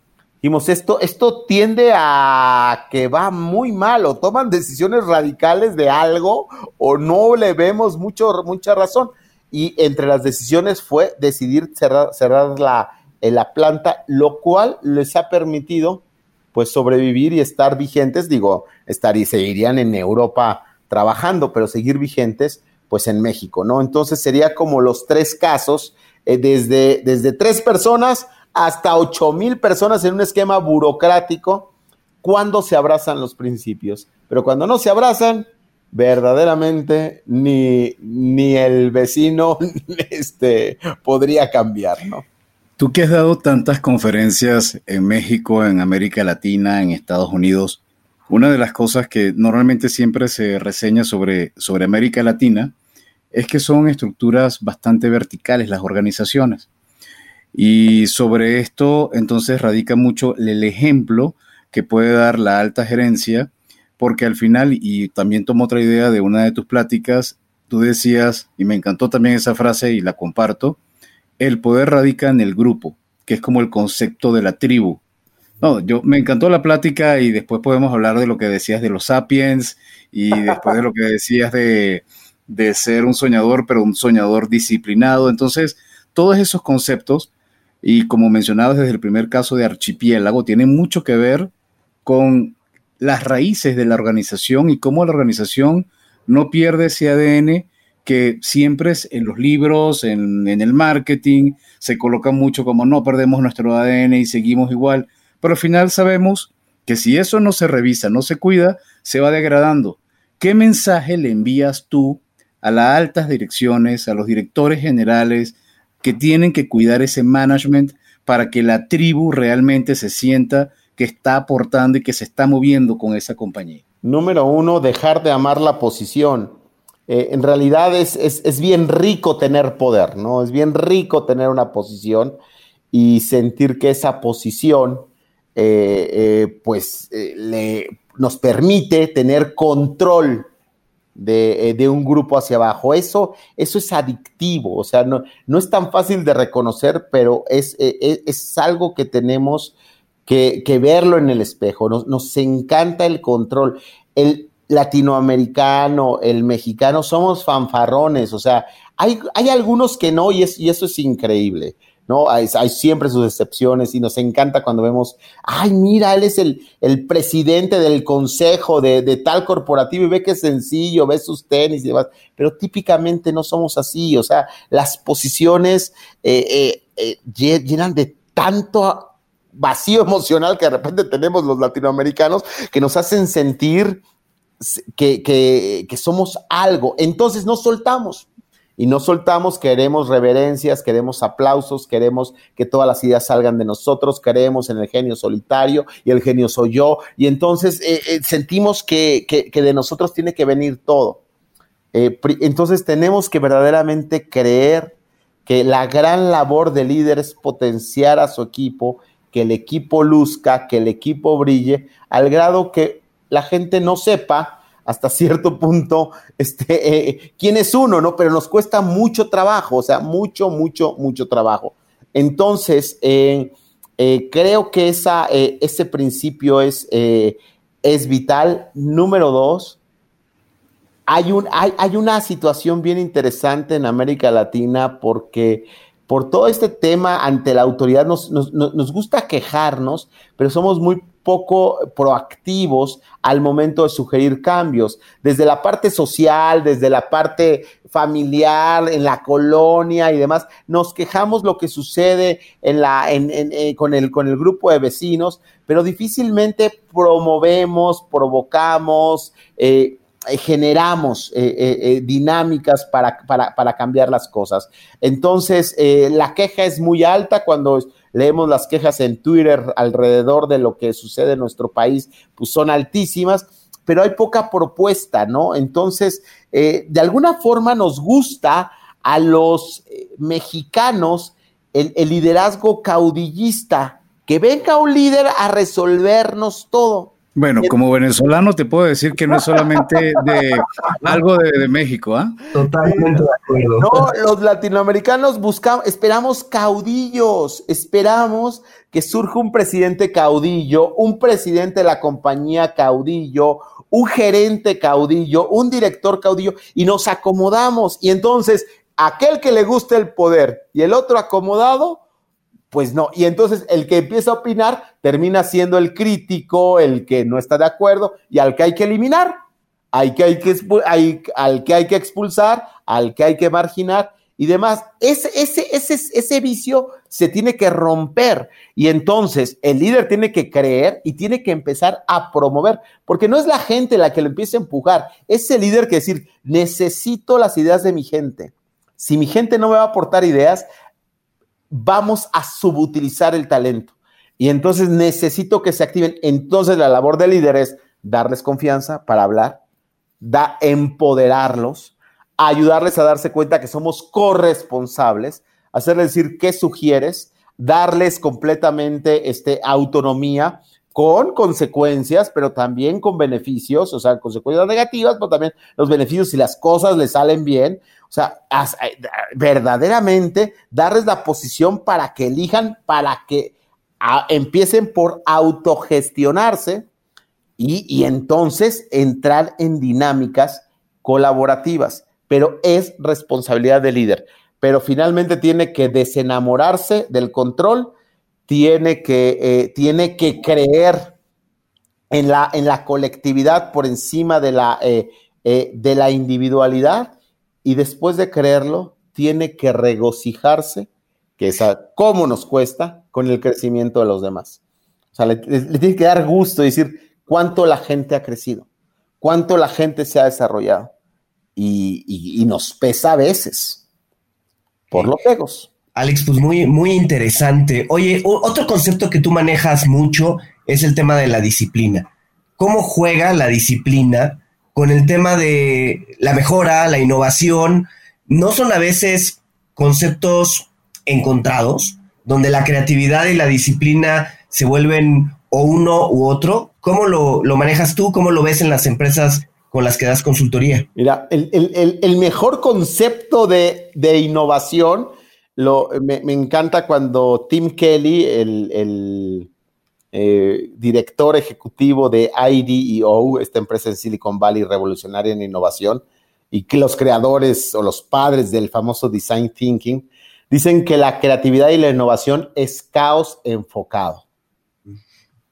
dijimos, esto, esto tiende a que va muy mal, o toman decisiones radicales de algo, o no le vemos mucho, mucha razón. Y entre las decisiones fue decidir cerrar, cerrar la, la planta, lo cual les ha permitido pues sobrevivir y estar vigentes, digo, estar y seguirían en Europa trabajando, pero seguir vigentes, pues en México, ¿no? Entonces sería como los tres casos, eh, desde, desde tres personas hasta ocho mil personas en un esquema burocrático, cuando se abrazan los principios. Pero cuando no se abrazan, verdaderamente ni, ni el vecino este, podría cambiar, ¿no? Tú que has dado tantas conferencias en México, en América Latina, en Estados Unidos, una de las cosas que normalmente siempre se reseña sobre, sobre América Latina es que son estructuras bastante verticales las organizaciones. Y sobre esto entonces radica mucho el ejemplo que puede dar la alta gerencia, porque al final, y también tomo otra idea de una de tus pláticas, tú decías, y me encantó también esa frase y la comparto, el poder radica en el grupo, que es como el concepto de la tribu. No, yo me encantó la plática y después podemos hablar de lo que decías de los sapiens y después de lo que decías de, de ser un soñador, pero un soñador disciplinado. Entonces, todos esos conceptos, y como mencionabas desde el primer caso de Archipiélago, tienen mucho que ver con las raíces de la organización y cómo la organización no pierde ese ADN que siempre en los libros, en, el marketing, se coloca mucho como no perdemos nuestro ADN y seguimos igual, pero al final sabemos que si eso no se revisa, no se cuida, se va degradando. ¿Qué mensaje le envías tú a las altas direcciones, a los directores generales que tienen que cuidar ese management para que la tribu realmente se sienta que está aportando y que se está moviendo con esa compañía? Número uno, dejar de amar la posición eh, en realidad es, bien rico tener poder, ¿no? Es bien rico tener una posición y sentir que esa posición, eh, eh, pues, le, nos permite tener control de, un grupo hacia abajo. Eso, eso es adictivo, o sea, no, no es tan fácil de reconocer, pero es, es, algo que tenemos que, verlo en el espejo. Nos, nos encanta el control. El, latinoamericano, el mexicano, somos fanfarrones, o sea, hay, hay algunos que no y, y eso es increíble. ¿No? Hay, siempre sus excepciones y nos encanta cuando vemos, ay, mira, él es el, el presidente del consejo de, de, tal corporativo y ve que es sencillo, ve sus tenis y demás, pero típicamente no somos así, o sea, las posiciones eh, eh, eh, llenan de tanto vacío emocional que de repente tenemos los latinoamericanos que nos hacen sentir que, somos algo. Entonces no soltamos. Y no soltamos, queremos reverencias, queremos aplausos, queremos que todas las ideas salgan de nosotros, creemos en el genio solitario y el genio soy yo. Y entonces eh, eh, sentimos que, de nosotros tiene que venir todo. Eh, entonces tenemos que verdaderamente creer que la gran labor del líder es potenciar a su equipo que el equipo luzca, que el equipo brille, al grado que la gente no sepa hasta cierto punto este, eh, quién es uno, ¿no? Pero nos cuesta mucho trabajo, o sea, mucho, mucho, mucho trabajo. Entonces, eh, eh, creo que esa, ese principio es, es vital. Número dos, hay, un, hay, hay, una situación bien interesante en América Latina porque por todo este tema ante la autoridad nos, nos, nos gusta quejarnos, pero somos muy poco proactivos al momento de sugerir cambios, desde la parte social, desde la parte familiar, en la colonia y demás, nos quejamos lo que sucede en la, eh, con, el, con el grupo de vecinos, pero difícilmente promovemos, provocamos, eh, eh, generamos dinámicas para, para, para, cambiar las cosas. Entonces, la queja es muy alta cuando leemos las quejas en Twitter alrededor de lo que sucede en nuestro país, pues son altísimas, pero hay poca propuesta, ¿no? Entonces, eh, de alguna forma nos gusta a los eh, mexicanos el, el liderazgo caudillista, que venga un líder a resolvernos todo. Bueno, como venezolano te puedo decir que no es solamente de algo de, México, ¿ah? Totalmente de acuerdo. No, los latinoamericanos buscamos, esperamos caudillos, esperamos que surja un presidente caudillo, un presidente de la compañía caudillo, un gerente caudillo, un director caudillo, y nos acomodamos. Y entonces, aquel que le guste el poder y el otro acomodado, pues no. Y entonces el que empieza a opinar termina siendo el crítico, el que no está de acuerdo y al que hay que eliminar, hay que, hay que, al que hay que expulsar, al que hay que marginar y demás. Ese, ese, ese, ese vicio se tiene que romper y entonces el líder tiene que creer y tiene que empezar a promover, porque no es la gente la que lo empieza a empujar, es el líder que decir, necesito las ideas de mi gente. Si mi gente no me va a aportar ideas, vamos a subutilizar el talento. Y entonces necesito que se activen. Entonces la labor del líder es darles confianza para hablar, da, empoderarlos, ayudarles a darse cuenta que somos corresponsables, hacerles decir qué sugieres, darles completamente este, autonomía con consecuencias, pero también con beneficios, o sea, consecuencias negativas, pero también los beneficios si las cosas les salen bien. O sea, eh, verdaderamente darles la posición para que elijan, para que empiecen por autogestionarse y, y entonces entrar en dinámicas colaborativas. Pero es responsabilidad del líder. Pero finalmente tiene que desenamorarse del control tiene que, eh, tiene que creer en la, en la colectividad por encima de la, eh, eh, de la individualidad y después de creerlo, tiene que regocijarse, que es cómo nos cuesta, con el crecimiento de los demás. O sea, le, tiene que dar gusto y decir cuánto la gente ha crecido, cuánto la gente se ha desarrollado. Y, y nos pesa a veces por los egos. Alex, pues muy, muy interesante. Oye, otro concepto que tú manejas mucho es el tema de la disciplina. ¿Cómo juega la disciplina con el tema de la mejora, la innovación? ¿No son a veces conceptos encontrados, donde la creatividad y la disciplina se vuelven o uno u otro? ¿Cómo lo, manejas tú? ¿Cómo lo ves en las empresas con las que das consultoría? Mira, el, mejor concepto de, de innovación me, encanta cuando Tim Kelly, el, eh, director ejecutivo de IDEO, esta empresa en Silicon Valley revolucionaria en innovación, y que los creadores o los padres del famoso design thinking, dicen que la creatividad y la innovación es caos enfocado.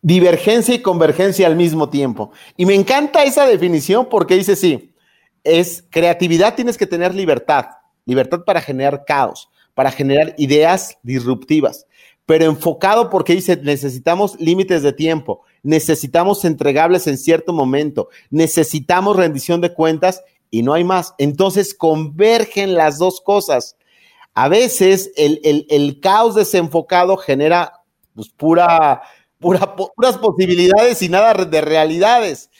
Divergencia y convergencia al mismo tiempo. Y me encanta esa definición porque dice, sí, es creatividad, tienes que tener libertad, libertad para generar caos para generar ideas disruptivas, pero enfocado porque dice, necesitamos límites de tiempo, necesitamos entregables en cierto momento, necesitamos rendición de cuentas y no hay más. Entonces convergen las dos cosas. A veces el, caos desenfocado genera pues, pura, pura, puras posibilidades y nada de realidades.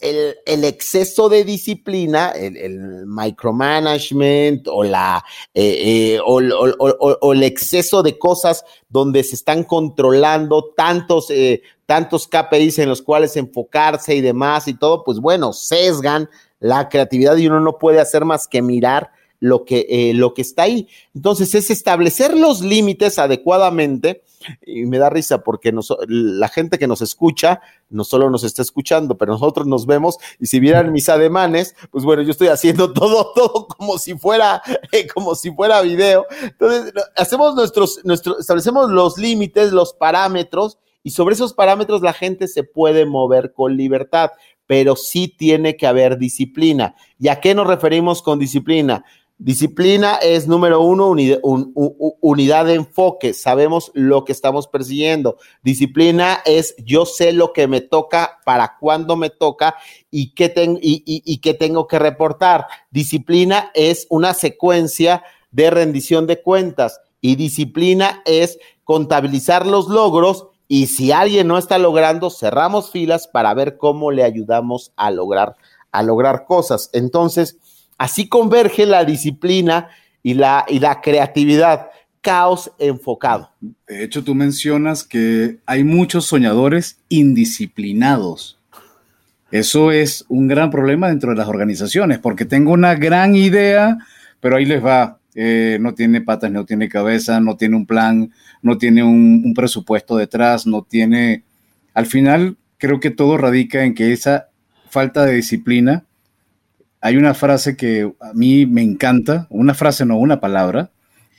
El, exceso de disciplina, el, micromanagement o, la, eh, eh, o, el exceso de cosas donde se están controlando tantos, eh, tantos KPIs en los cuales enfocarse y demás y todo, pues bueno, sesgan la creatividad y uno no puede hacer más que mirar lo que, eh, lo que está ahí. Entonces, es establecer los límites adecuadamente. Y me da risa porque la gente que nos escucha no solo nos está escuchando, pero nosotros nos vemos y si vieran mis ademanes, pues bueno, yo estoy haciendo todo, todo como si fuera, eh, como si fuera video. Entonces, hacemos nuestros, establecemos los límites, los parámetros y sobre esos parámetros la gente se puede mover con libertad, pero sí tiene que haber disciplina. ¿Y a qué nos referimos con disciplina? Disciplina es número uno, unidad, de enfoque. Sabemos lo que estamos persiguiendo. Disciplina es yo sé lo que me toca, para cuándo me toca y qué, y qué tengo que reportar. Disciplina es una secuencia de rendición de cuentas y disciplina es contabilizar los logros y si alguien no está logrando, cerramos filas para ver cómo le ayudamos a lograr, a lograr cosas. Entonces, Así converge la disciplina y la, y la creatividad. Caos enfocado. De hecho, tú mencionas que hay muchos soñadores indisciplinados. Eso es un gran problema dentro de las organizaciones, porque tengo una gran idea, pero ahí les va. Eh, no tiene patas, no tiene cabeza, no tiene un plan, no tiene un presupuesto detrás, no tiene... Al final, creo que todo radica en que esa falta de disciplina hay una frase que a mí me encanta, una frase no, una palabra,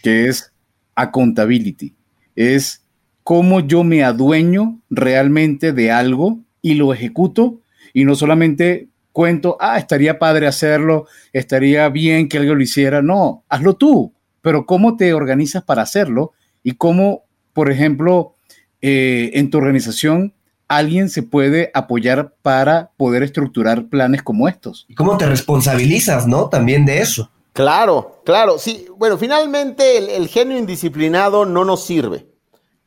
que es accountability. Es cómo yo me adueño realmente de algo y lo ejecuto y no solamente cuento, ah, estaría padre hacerlo, estaría bien que alguien lo hiciera. No, hazlo tú, pero cómo te organizas para hacerlo y cómo, por ejemplo, eh, en tu organización alguien se puede apoyar para poder estructurar planes como estos. ¿Y cómo te responsabilizas, no? También de eso. Claro, claro, sí. Bueno, finalmente el, genio indisciplinado no nos sirve.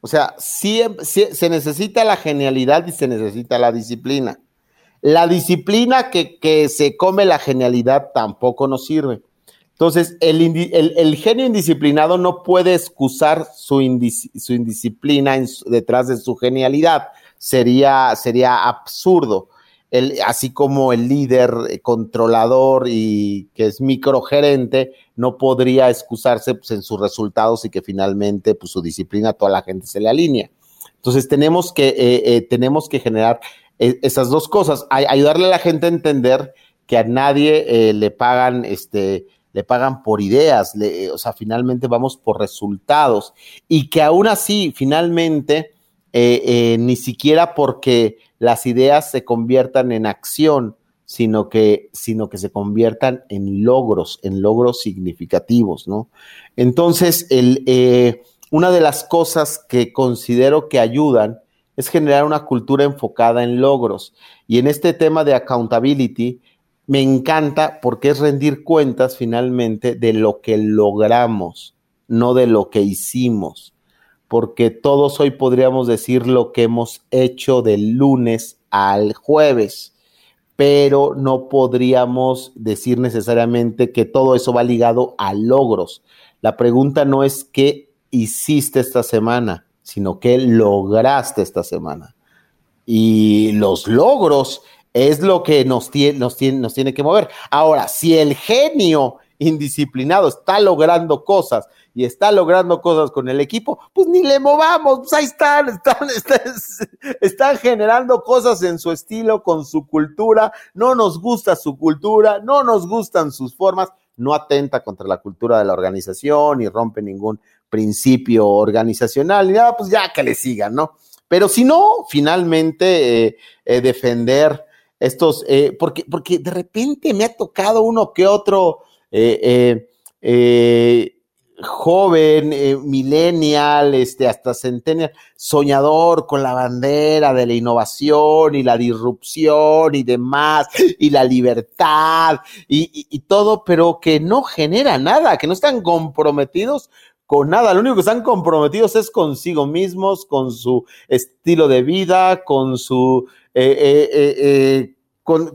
O sea, sí, se necesita la genialidad y se necesita la disciplina. La disciplina que, se come la genialidad tampoco nos sirve. Entonces, el, genio indisciplinado no puede excusar su, indisciplina detrás de su genialidad sería, sería absurdo. El, así como el líder eh, controlador y que es microgerente no podría excusarse pues, en sus resultados y que finalmente pues, su disciplina a toda la gente se le alinea. Entonces tenemos que, eh, eh, tenemos que generar esas dos cosas, ayudarle a la gente a entender que a nadie le pagan, este, le pagan por ideas, o sea, finalmente vamos por resultados y que aún así, finalmente, eh, eh, ni siquiera porque las ideas se conviertan en acción, sino que, sino que se conviertan en logros, en logros significativos, ¿no? Entonces, eh, una de las cosas que considero que ayudan es generar una cultura enfocada en logros. Y en este tema de accountability, me encanta porque es rendir cuentas finalmente de lo que logramos, no de lo que hicimos porque todos hoy podríamos decir lo que hemos hecho del lunes al jueves, pero no podríamos decir necesariamente que todo eso va ligado a logros. La pregunta no es qué hiciste esta semana, sino qué lograste esta semana. Y los logros es lo que nos tiene, nos nos tiene que mover. Ahora, si el genio indisciplinado está logrando cosas y está logrando cosas con el equipo, pues ni le movamos, pues ahí están, están, están, generando cosas en su estilo, con su cultura, no nos gusta su cultura, no nos gustan sus formas, no atenta contra la cultura de la organización ni rompe ningún principio organizacional, ni nada, pues ya que le sigan, ¿no? Pero si no, finalmente eh, eh, defender estos, eh, porque, porque de repente me ha tocado uno que otro eh, eh, joven, eh, millennial, este, hasta centennial, soñador con la bandera de la innovación y la disrupción y demás, y la libertad y, todo, pero que no genera nada, que no están comprometidos con nada. Lo único que están comprometidos es consigo mismos, con su estilo de vida, con su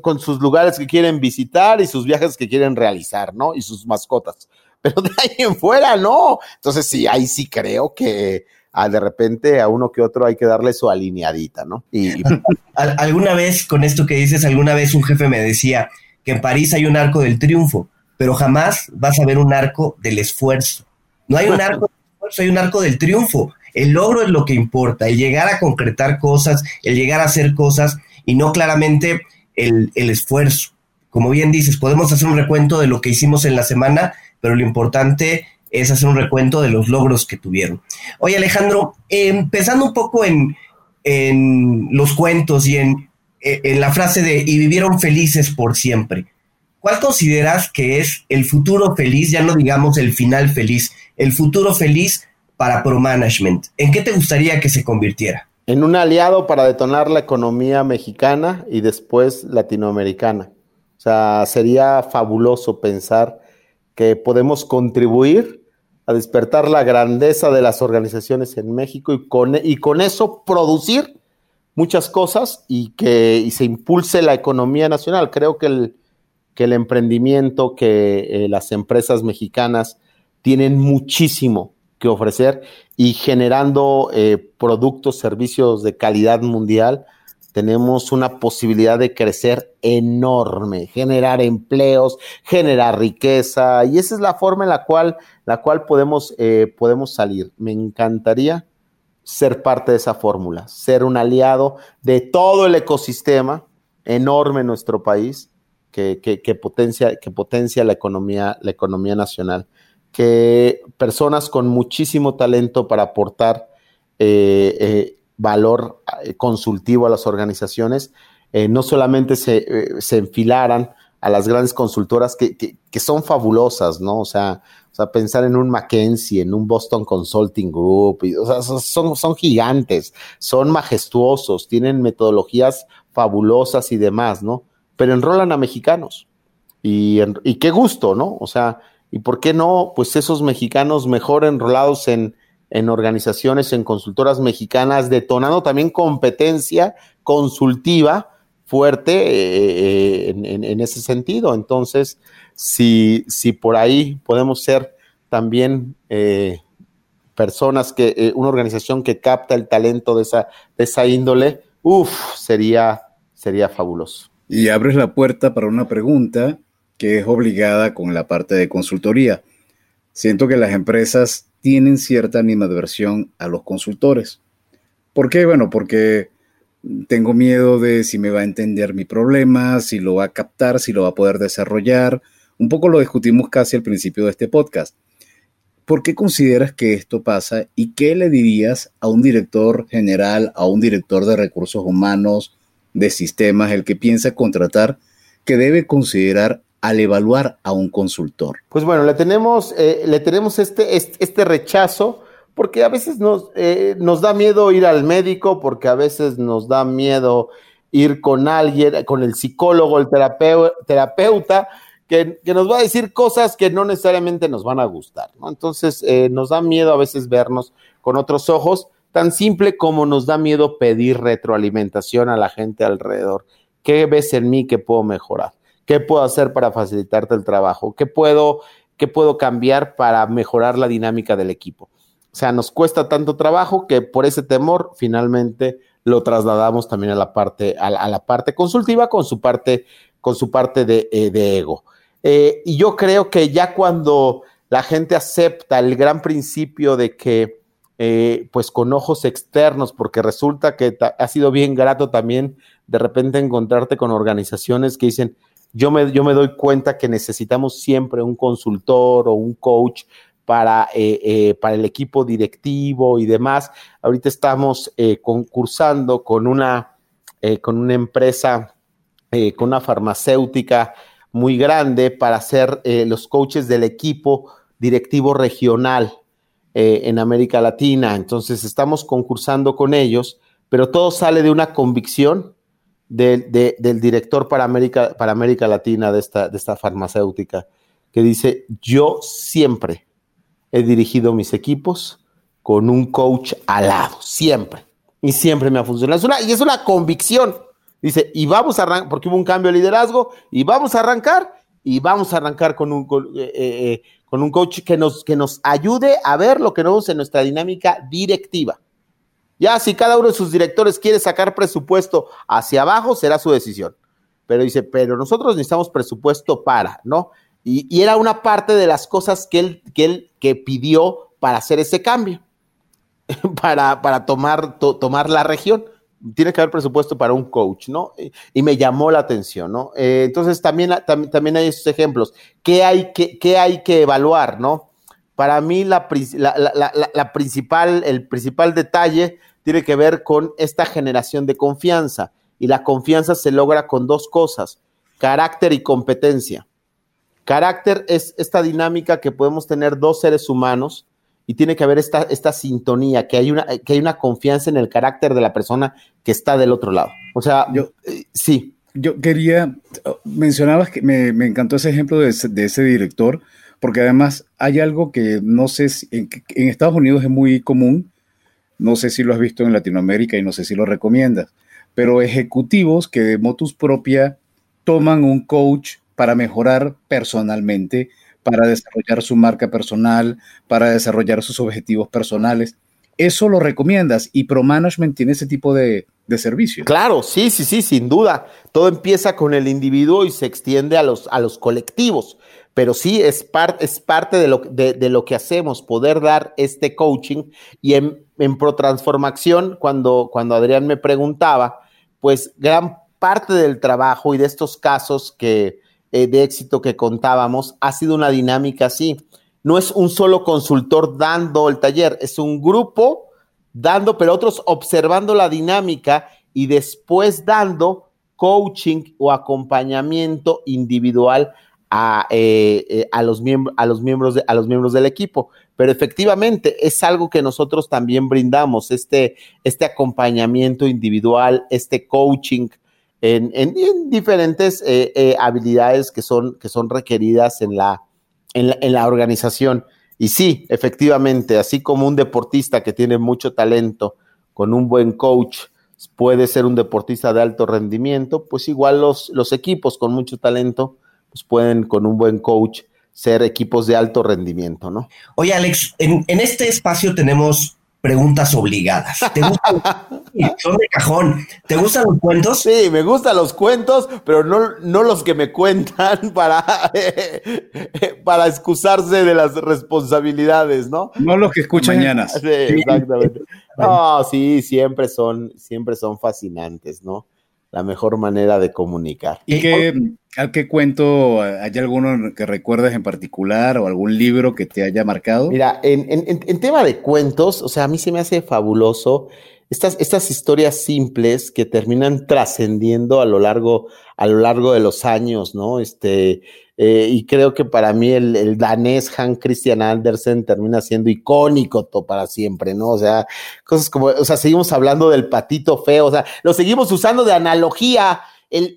con, sus lugares que quieren visitar y sus viajes que quieren realizar, ¿no? Y sus mascotas. Pero de ahí en fuera, no. Entonces, sí, ahí sí creo que ah, de repente a uno que otro hay que darle su alineadita, ¿no? Y, alguna vez, con esto que dices, alguna vez un jefe me decía que en París hay un arco del triunfo, pero jamás vas a ver un arco del esfuerzo. No hay un arco del esfuerzo, hay un arco del triunfo. El logro es lo que importa, el llegar a concretar cosas, el llegar a hacer cosas y no claramente el, esfuerzo. Como bien dices, podemos hacer un recuento de lo que hicimos en la semana, pero lo importante es hacer un recuento de los logros que tuvieron. Oye, Alejandro, empezando un poco en, los cuentos y en, en, la frase de y vivieron felices por siempre, ¿cuál consideras que es el futuro feliz, ya no digamos el final feliz, el futuro feliz para Pro Management? ¿En qué te gustaría que se convirtiera? en un aliado para detonar la economía mexicana y después latinoamericana. O sea, sería fabuloso pensar que podemos contribuir a despertar la grandeza de las organizaciones en México y con, y con eso producir muchas cosas y que y se impulse la economía nacional. Creo que el, que el emprendimiento, que eh, las empresas mexicanas tienen muchísimo que ofrecer y generando eh, productos, servicios de calidad mundial, tenemos una posibilidad de crecer enorme, generar empleos, generar riqueza, y esa es la forma en la cual, la cual podemos, eh, podemos salir. Me encantaría ser parte de esa fórmula, ser un aliado de todo el ecosistema enorme en nuestro país que, que, potencia, que potencia la economía, la economía nacional que personas con muchísimo talento para aportar eh, eh, valor eh, consultivo a las organizaciones, no solamente se, enfilaran a las grandes consultoras que, son fabulosas, ¿no? O sea, o sea, pensar en un McKinsey, en un Boston Consulting Group, o sea, son, son gigantes, son majestuosos, tienen metodologías fabulosas y demás, ¿no? Pero enrolan a mexicanos. Y, y qué gusto, ¿no? O sea, ¿Y por qué no? Pues esos mexicanos mejor enrolados en, organizaciones, en consultoras mexicanas, detonando también competencia consultiva fuerte eh, eh, en, ese sentido. Entonces, si, si por ahí podemos ser también eh, personas que, una organización que capta el talento de esa, de esa índole, uff, sería, sería fabuloso. Y abres la puerta para una pregunta que es obligada con la parte de consultoría. Siento que las empresas tienen cierta animadversión a los consultores. ¿Por qué? Bueno, porque tengo miedo de si me va a entender mi problema, si lo va a captar, si lo va a poder desarrollar. Un poco lo discutimos casi al principio de este podcast. ¿Por qué consideras que esto pasa y qué le dirías a un director general, a un director de recursos humanos, de sistemas, el que piensa contratar, que debe considerar al evaluar a un consultor? Pues bueno, le tenemos, eh, le tenemos este, este, rechazo porque a veces nos, eh, nos da miedo ir al médico, porque a veces nos da miedo ir con alguien, con el psicólogo, el terapeuta, que, nos va a decir cosas que no necesariamente nos van a gustar. Entonces, eh, nos da miedo a veces vernos con otros ojos, tan simple como nos da miedo pedir retroalimentación a la gente alrededor. ¿Qué ves en mí que puedo mejorar? ¿Qué puedo hacer para facilitarte el trabajo? ¿Qué puedo, qué puedo cambiar para mejorar la dinámica del equipo? O sea, nos cuesta tanto trabajo que por ese temor finalmente lo trasladamos también a la parte, a la, parte consultiva con su parte, con su parte de, eh, ego. Eh, y yo creo que ya cuando la gente acepta el gran principio de que, eh, pues con ojos externos, porque resulta que ha sido bien grato también de repente encontrarte con organizaciones que dicen, yo me, yo me doy cuenta que necesitamos siempre un consultor o un coach para, eh, eh, para el equipo directivo y demás. Ahorita estamos eh, concursando con una, con una empresa, con una farmacéutica muy grande para ser los coaches del equipo directivo regional en América Latina. Entonces estamos concursando con ellos, pero todo sale de una convicción del director para América, para América Latina de esta, de esta farmacéutica, que dice, yo siempre he dirigido mis equipos con un coach al lado, siempre. Y siempre me ha funcionado. y es una convicción. Dice, y vamos a arrancar, porque hubo un cambio de liderazgo, y vamos a arrancar, y vamos a arrancar con un, con, eh, eh, con un coach que nos, que nos ayude a ver lo que no en nuestra dinámica directiva. Ya si cada uno de sus directores quiere sacar presupuesto hacia abajo, será su decisión. Pero dice, pero nosotros necesitamos presupuesto para, ¿no? Y, era una parte de las cosas que él, que él que pidió para hacer ese cambio, para, para tomar, to, tomar la región. Tiene que haber presupuesto para un coach, ¿no? Y, me llamó la atención, ¿no? Eh, entonces también, tam, también hay esos ejemplos. ¿Qué hay que, qué hay que evaluar, ¿no? Para mí la, la, la, la, principal, el principal detalle tiene que ver con esta generación de confianza. Y la confianza se logra con dos cosas, carácter y competencia. Carácter es esta dinámica que podemos tener dos seres humanos y tiene que haber esta, esta sintonía, que hay, una, que hay una confianza en el carácter de la persona que está del otro lado. O sea, yo, eh, sí. Yo quería, mencionabas que me, me encantó ese ejemplo de, de, ese director, porque además hay algo que no sé si en, en Estados Unidos es muy común, no sé si lo has visto en Latinoamérica y no sé si lo recomiendas, pero ejecutivos que de motus propia toman un coach para mejorar personalmente, para desarrollar su marca personal, para desarrollar sus objetivos personales. Eso lo recomiendas y Pro Management tiene ese tipo de, de servicios. Claro, sí, sí, sí, sin duda. Todo empieza con el individuo y se extiende a los, a los colectivos. Pero sí es, es parte de lo, de, de lo que hacemos, poder dar este coaching. Y en, en Pro Transformación, cuando, cuando Adrián me preguntaba, pues gran parte del trabajo y de estos casos que, eh, de éxito que contábamos ha sido una dinámica así. No es un solo consultor dando el taller, es un grupo dando, pero otros observando la dinámica y después dando coaching o acompañamiento individual a, eh, eh, a, los, a, los, miembros a los miembros del equipo. Pero efectivamente es algo que nosotros también brindamos, este, este acompañamiento individual, este coaching en, en, en diferentes eh, habilidades que son, que son requeridas en la, en la, en la organización. Y sí, efectivamente, así como un deportista que tiene mucho talento con un buen coach puede ser un deportista de alto rendimiento, pues igual los, los equipos con mucho talento pues pueden con un buen coach ser equipos de alto rendimiento, ¿no? Oye, Alex, en, en este espacio tenemos preguntas obligadas. ¿Te gustan? Son de cajón. ¿Te gustan los cuentos? Sí, me gustan los cuentos, pero no, no los que me cuentan para, para excusarse de las responsabilidades, ¿no? No los que escuchan mañana. Sí, exactamente. No, sí, siempre son, siempre son fascinantes, ¿no? La mejor manera de comunicar. ¿Y qué, ¿A qué cuento? ¿Hay alguno que recuerdes en particular o algún libro que te haya marcado? Mira, en, en, en, tema de cuentos, o sea, a mí se me hace fabuloso estas, estas historias simples que terminan trascendiendo a lo largo, a lo largo de los años, ¿no? Este, eh, y creo que para mí el, el, danés Hans Christian Andersen termina siendo icónico para siempre, ¿no? O sea, cosas como, o sea, seguimos hablando del patito feo, o sea, lo seguimos usando de analogía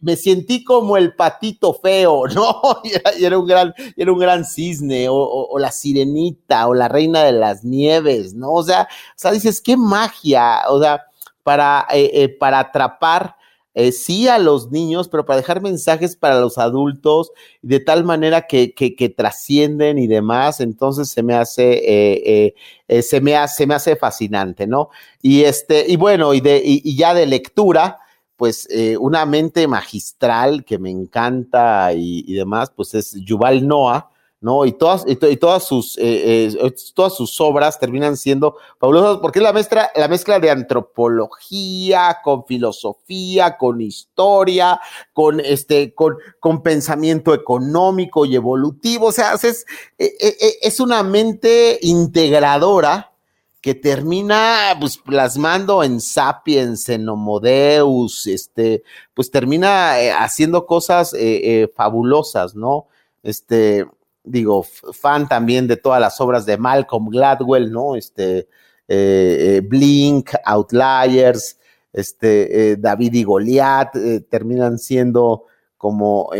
me sentí como el patito feo, ¿no? Y era, un, gran, era un gran cisne, o, la sirenita, o la reina de las nieves, ¿no? O sea, o sea dices, qué magia, o sea, para, eh, eh, para atrapar. Eh, sí a los niños, pero para dejar mensajes para los adultos de tal manera que, que, trascienden y demás, entonces se me hace, se me hace, se me hace fascinante, ¿no? Y este, y bueno, y de, y, y ya de lectura, pues eh, una mente magistral que me encanta y, demás, pues es Yuval Noah, ¿no? Y todas, y, todas, sus, eh, eh, todas sus obras terminan siendo fabulosas porque es la mezcla, la mezcla de antropología, con filosofía, con historia, con, este, con, con pensamiento económico y evolutivo, o sea, es, eh, es una mente integradora, que termina pues plasmando en Sapiens, en Homo Deus, este, pues termina eh, haciendo cosas eh, eh, fabulosas, ¿no? Este, digo, fan también de todas las obras de Malcolm Gladwell, ¿no? Este, Blink, Outliers, este, David y Goliat, terminan siendo como,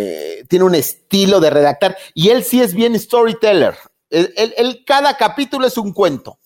tiene un estilo de redactar, y él sí es bien storyteller. Él, él cada capítulo es un cuento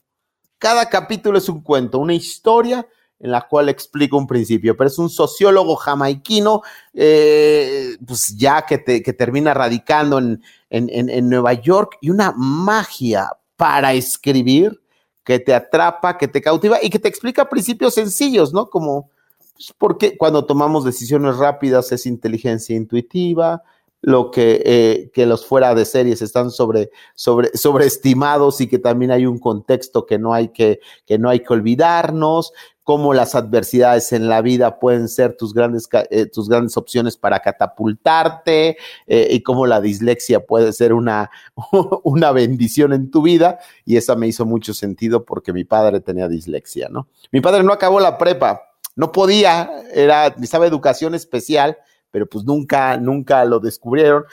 cada capítulo es un cuento, una historia en la cual explica un principio, pero es un sociólogo jamaiquino, eh, pues ya que, que termina radicando en, en, en, Nueva York y una magia para escribir que te atrapa, que te cautiva y que te explica principios sencillos, ¿no? Como, pues, porque cuando tomamos decisiones rápidas es inteligencia intuitiva, lo que, eh, que los fuera de series están sobre, sobre, sobreestimados y que también hay un contexto que no hay que, que no hay que olvidarnos, cómo las adversidades en la vida pueden ser tus grandes, eh, tus grandes opciones para catapultarte eh, y cómo la dislexia puede ser una, una bendición en tu vida. Y eso me hizo mucho sentido porque mi padre tenía dislexia, ¿no? Mi padre no acabó la prepa, no podía, era, necesitaba educación especial pero pues nunca, nunca lo descubrieron.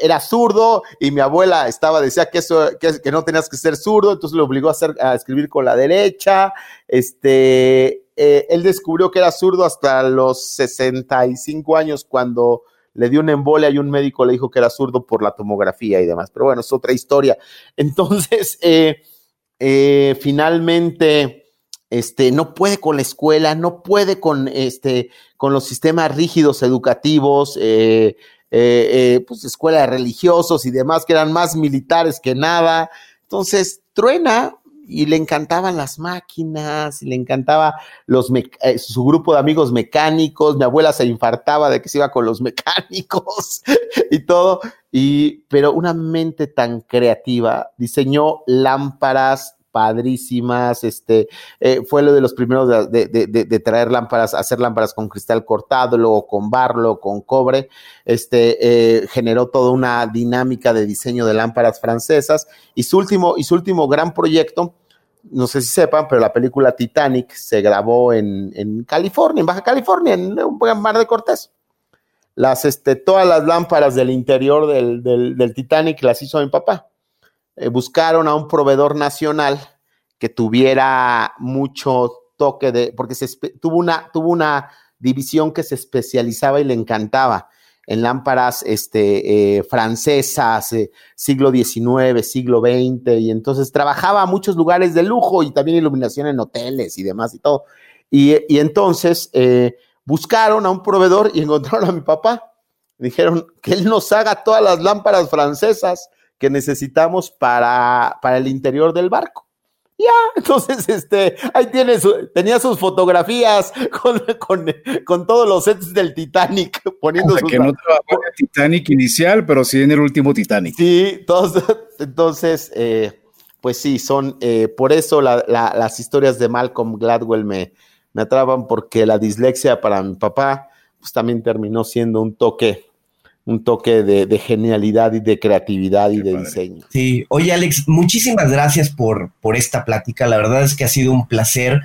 Era zurdo y mi abuela estaba, decía que eso, que, no tenías que ser zurdo, entonces lo obligó a escribir con la derecha. Este, eh, él descubrió que era zurdo hasta los 65 años cuando le dio una embolia y un médico le dijo que era zurdo por la tomografía y demás. Pero bueno, es otra historia. Entonces, eh, eh, finalmente, este, no puede con la escuela, no puede con, este, con los sistemas rígidos educativos, eh, eh, eh, pues escuela de religiosos y demás, que eran más militares que nada. Entonces, truena y le encantaban las máquinas, y le encantaba los su grupo de amigos mecánicos, mi abuela se infartaba de que se iba con los mecánicos y todo, y, pero una mente tan creativa, diseñó lámparas, padrísimas, este, eh, fue lo de los primeros de, traer lámparas, hacer lámparas con cristal cortado, luego con barlo, con cobre, este, eh, generó toda una dinámica de diseño de lámparas francesas, y su último, y su último gran proyecto, no sé si sepan, pero la película Titanic se grabó en, California, en Baja California, en un mar de Cortés. Las, este, todas las lámparas del interior del, del Titanic las hizo mi papá. Eh, buscaron a un proveedor nacional que tuviera mucho toque de, porque se, tuvo, una, tuvo una división que se especializaba y le encantaba en lámparas este, eh, francesas, eh, siglo XIX, siglo XX, y entonces trabajaba a muchos lugares de lujo y también iluminación en hoteles y demás y todo. Y, y entonces buscaron a un proveedor y encontraron a mi papá. Dijeron que él nos haga todas las lámparas francesas que necesitamos para, para el interior del barco. Ya, entonces, este, ahí tiene tenía sus fotografías con, con, con, todos los sets del Titanic, poniendo sus... Que no trabajó en el Titanic inicial, pero sí en el último Titanic. Sí, todos, entonces, eh, pues sí, son, eh, por eso las historias de Malcolm Gladwell me, me atrapan, porque la dislexia para mi papá, pues también terminó siendo un toque un toque de, genialidad y de creatividad y de diseño. Sí, oye Alex, muchísimas gracias por, por esta plática, la verdad es que ha sido un placer.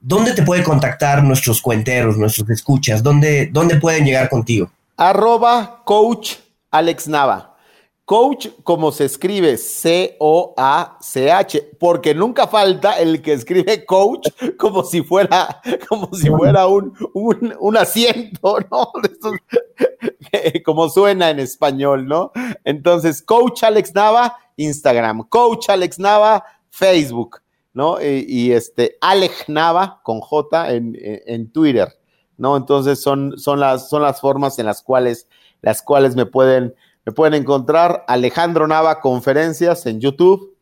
¿Dónde te puede contactar nuestros cuenteros, nuestros escuchas? ¿Dónde, dónde pueden llegar contigo? Arroba coach Alex Nava. Coach, como se escribe, C-O-A-C-H, porque nunca falta el que escribe coach como si fuera, como si fuera un, un, asiento, ¿no? como suena en español, ¿no? Entonces, Coach Alex Nava, Instagram, Coach Alex Nava, Facebook, ¿no? Y, este, Alex Nava con J en, en, Twitter, ¿no? Entonces son, son, las, son las formas en las cuales, las cuales me pueden me pueden encontrar Alejandro Nava Conferencias en YouTube,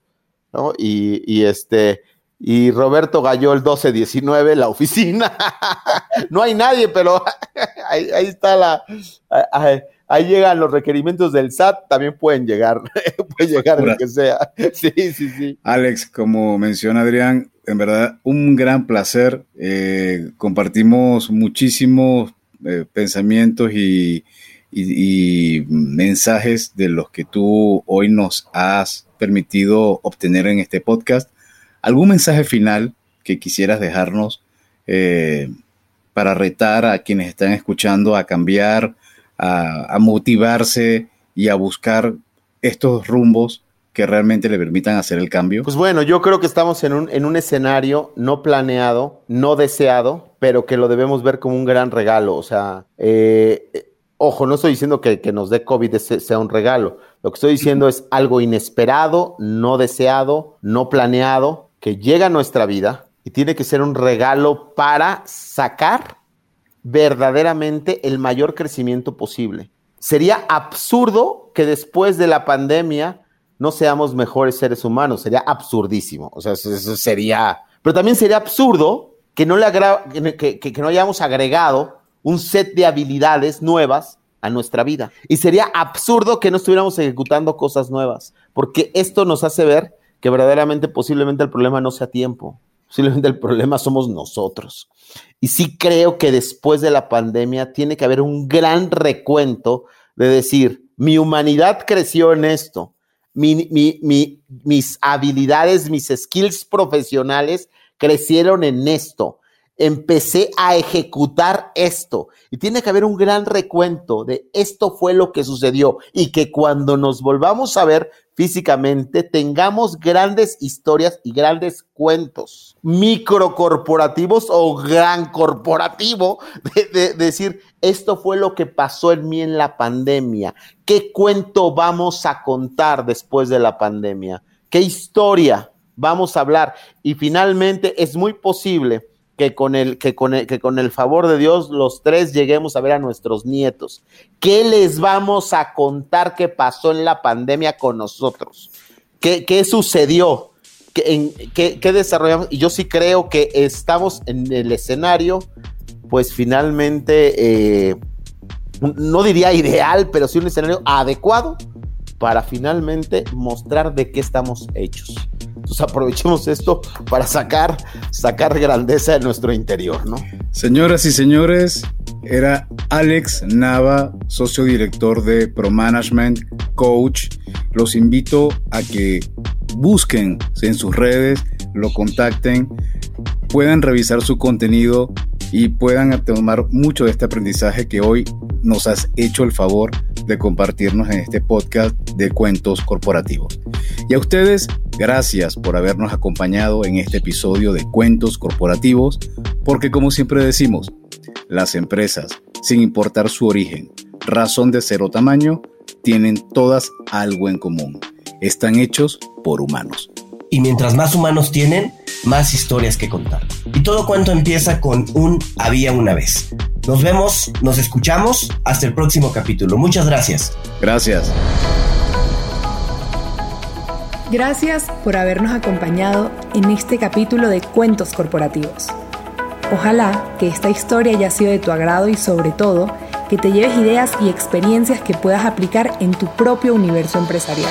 ¿no? Y, y este, y Roberto Gallol 1219, la oficina. no hay nadie, pero ahí, está la. Ahí, llegan los requerimientos del SAT, también pueden llegar, puede llegar lo que sea. Sí, sí, sí. Alex, como menciona Adrián, en verdad un gran placer. Eh, compartimos muchísimos eh, pensamientos y, y, mensajes de los que tú hoy nos has permitido obtener en este podcast. ¿Algún mensaje final que quisieras dejarnos eh, para retar a quienes están escuchando a cambiar, a, motivarse y a buscar estos rumbos que realmente le permitan hacer el cambio? Pues bueno, yo creo que estamos en un, en un escenario no planeado, no deseado, pero que lo debemos ver como un gran regalo. O sea, eh, Ojo, no estoy diciendo que, que nos dé COVID sea un regalo. Lo que estoy diciendo es algo inesperado, no deseado, no planeado, que llega a nuestra vida y tiene que ser un regalo para sacar verdaderamente el mayor crecimiento posible. Sería absurdo que después de la pandemia no seamos mejores seres humanos, sería absurdísimo. O sea, eso sería... Pero también sería absurdo que no, le que, que no hayamos agregado un set de habilidades nuevas a nuestra vida. Y sería absurdo que no estuviéramos ejecutando cosas nuevas, porque esto nos hace ver que verdaderamente posiblemente el problema no sea tiempo, posiblemente el problema somos nosotros. Y sí creo que después de la pandemia tiene que haber un gran recuento de decir, mi humanidad creció en esto, mis habilidades, mis skills profesionales crecieron en esto empecé a ejecutar esto. Y tiene que haber un gran recuento de esto fue lo que sucedió y que cuando nos volvamos a ver físicamente tengamos grandes historias y grandes cuentos microcorporativos o gran corporativo de, decir esto fue lo que pasó en mí en la pandemia. ¿Qué cuento vamos a contar después de la pandemia? ¿Qué historia vamos a hablar? Y finalmente es muy posible que con, el, que, con que con el favor de Dios los tres lleguemos a ver a nuestros nietos. ¿Qué les vamos a contar que pasó en la pandemia con nosotros? ¿Qué, qué sucedió? ¿Qué, qué, qué desarrollamos? Y yo sí creo que estamos en el escenario, pues finalmente, eh, no diría ideal, pero sí un escenario adecuado para finalmente mostrar de qué estamos hechos. Entonces aprovechemos esto para sacar, sacar grandeza de nuestro interior, ¿no? Señoras y señores, era Alex Nava, socio director de Pro Management, coach. Los invito a que busquen en sus redes, lo contacten, puedan revisar su contenido y puedan tomar mucho de este aprendizaje que hoy nos has hecho el favor de compartirnos en este podcast de cuentos corporativos. Y a ustedes, gracias por habernos acompañado en este episodio de Cuentos Corporativos, porque como siempre decimos, las empresas, sin importar su origen, razón de ser o tamaño, tienen todas algo en común. Están hechos por humanos. Y mientras más humanos tienen, más historias que contar. Y todo cuento empieza con un había una vez. Nos vemos, nos escuchamos, hasta el próximo capítulo. Muchas gracias. Gracias. Gracias por habernos acompañado en este capítulo de Cuentos Corporativos. Ojalá que esta historia haya sido de tu agrado y sobre todo que te lleves ideas y experiencias que puedas aplicar en tu propio universo empresarial.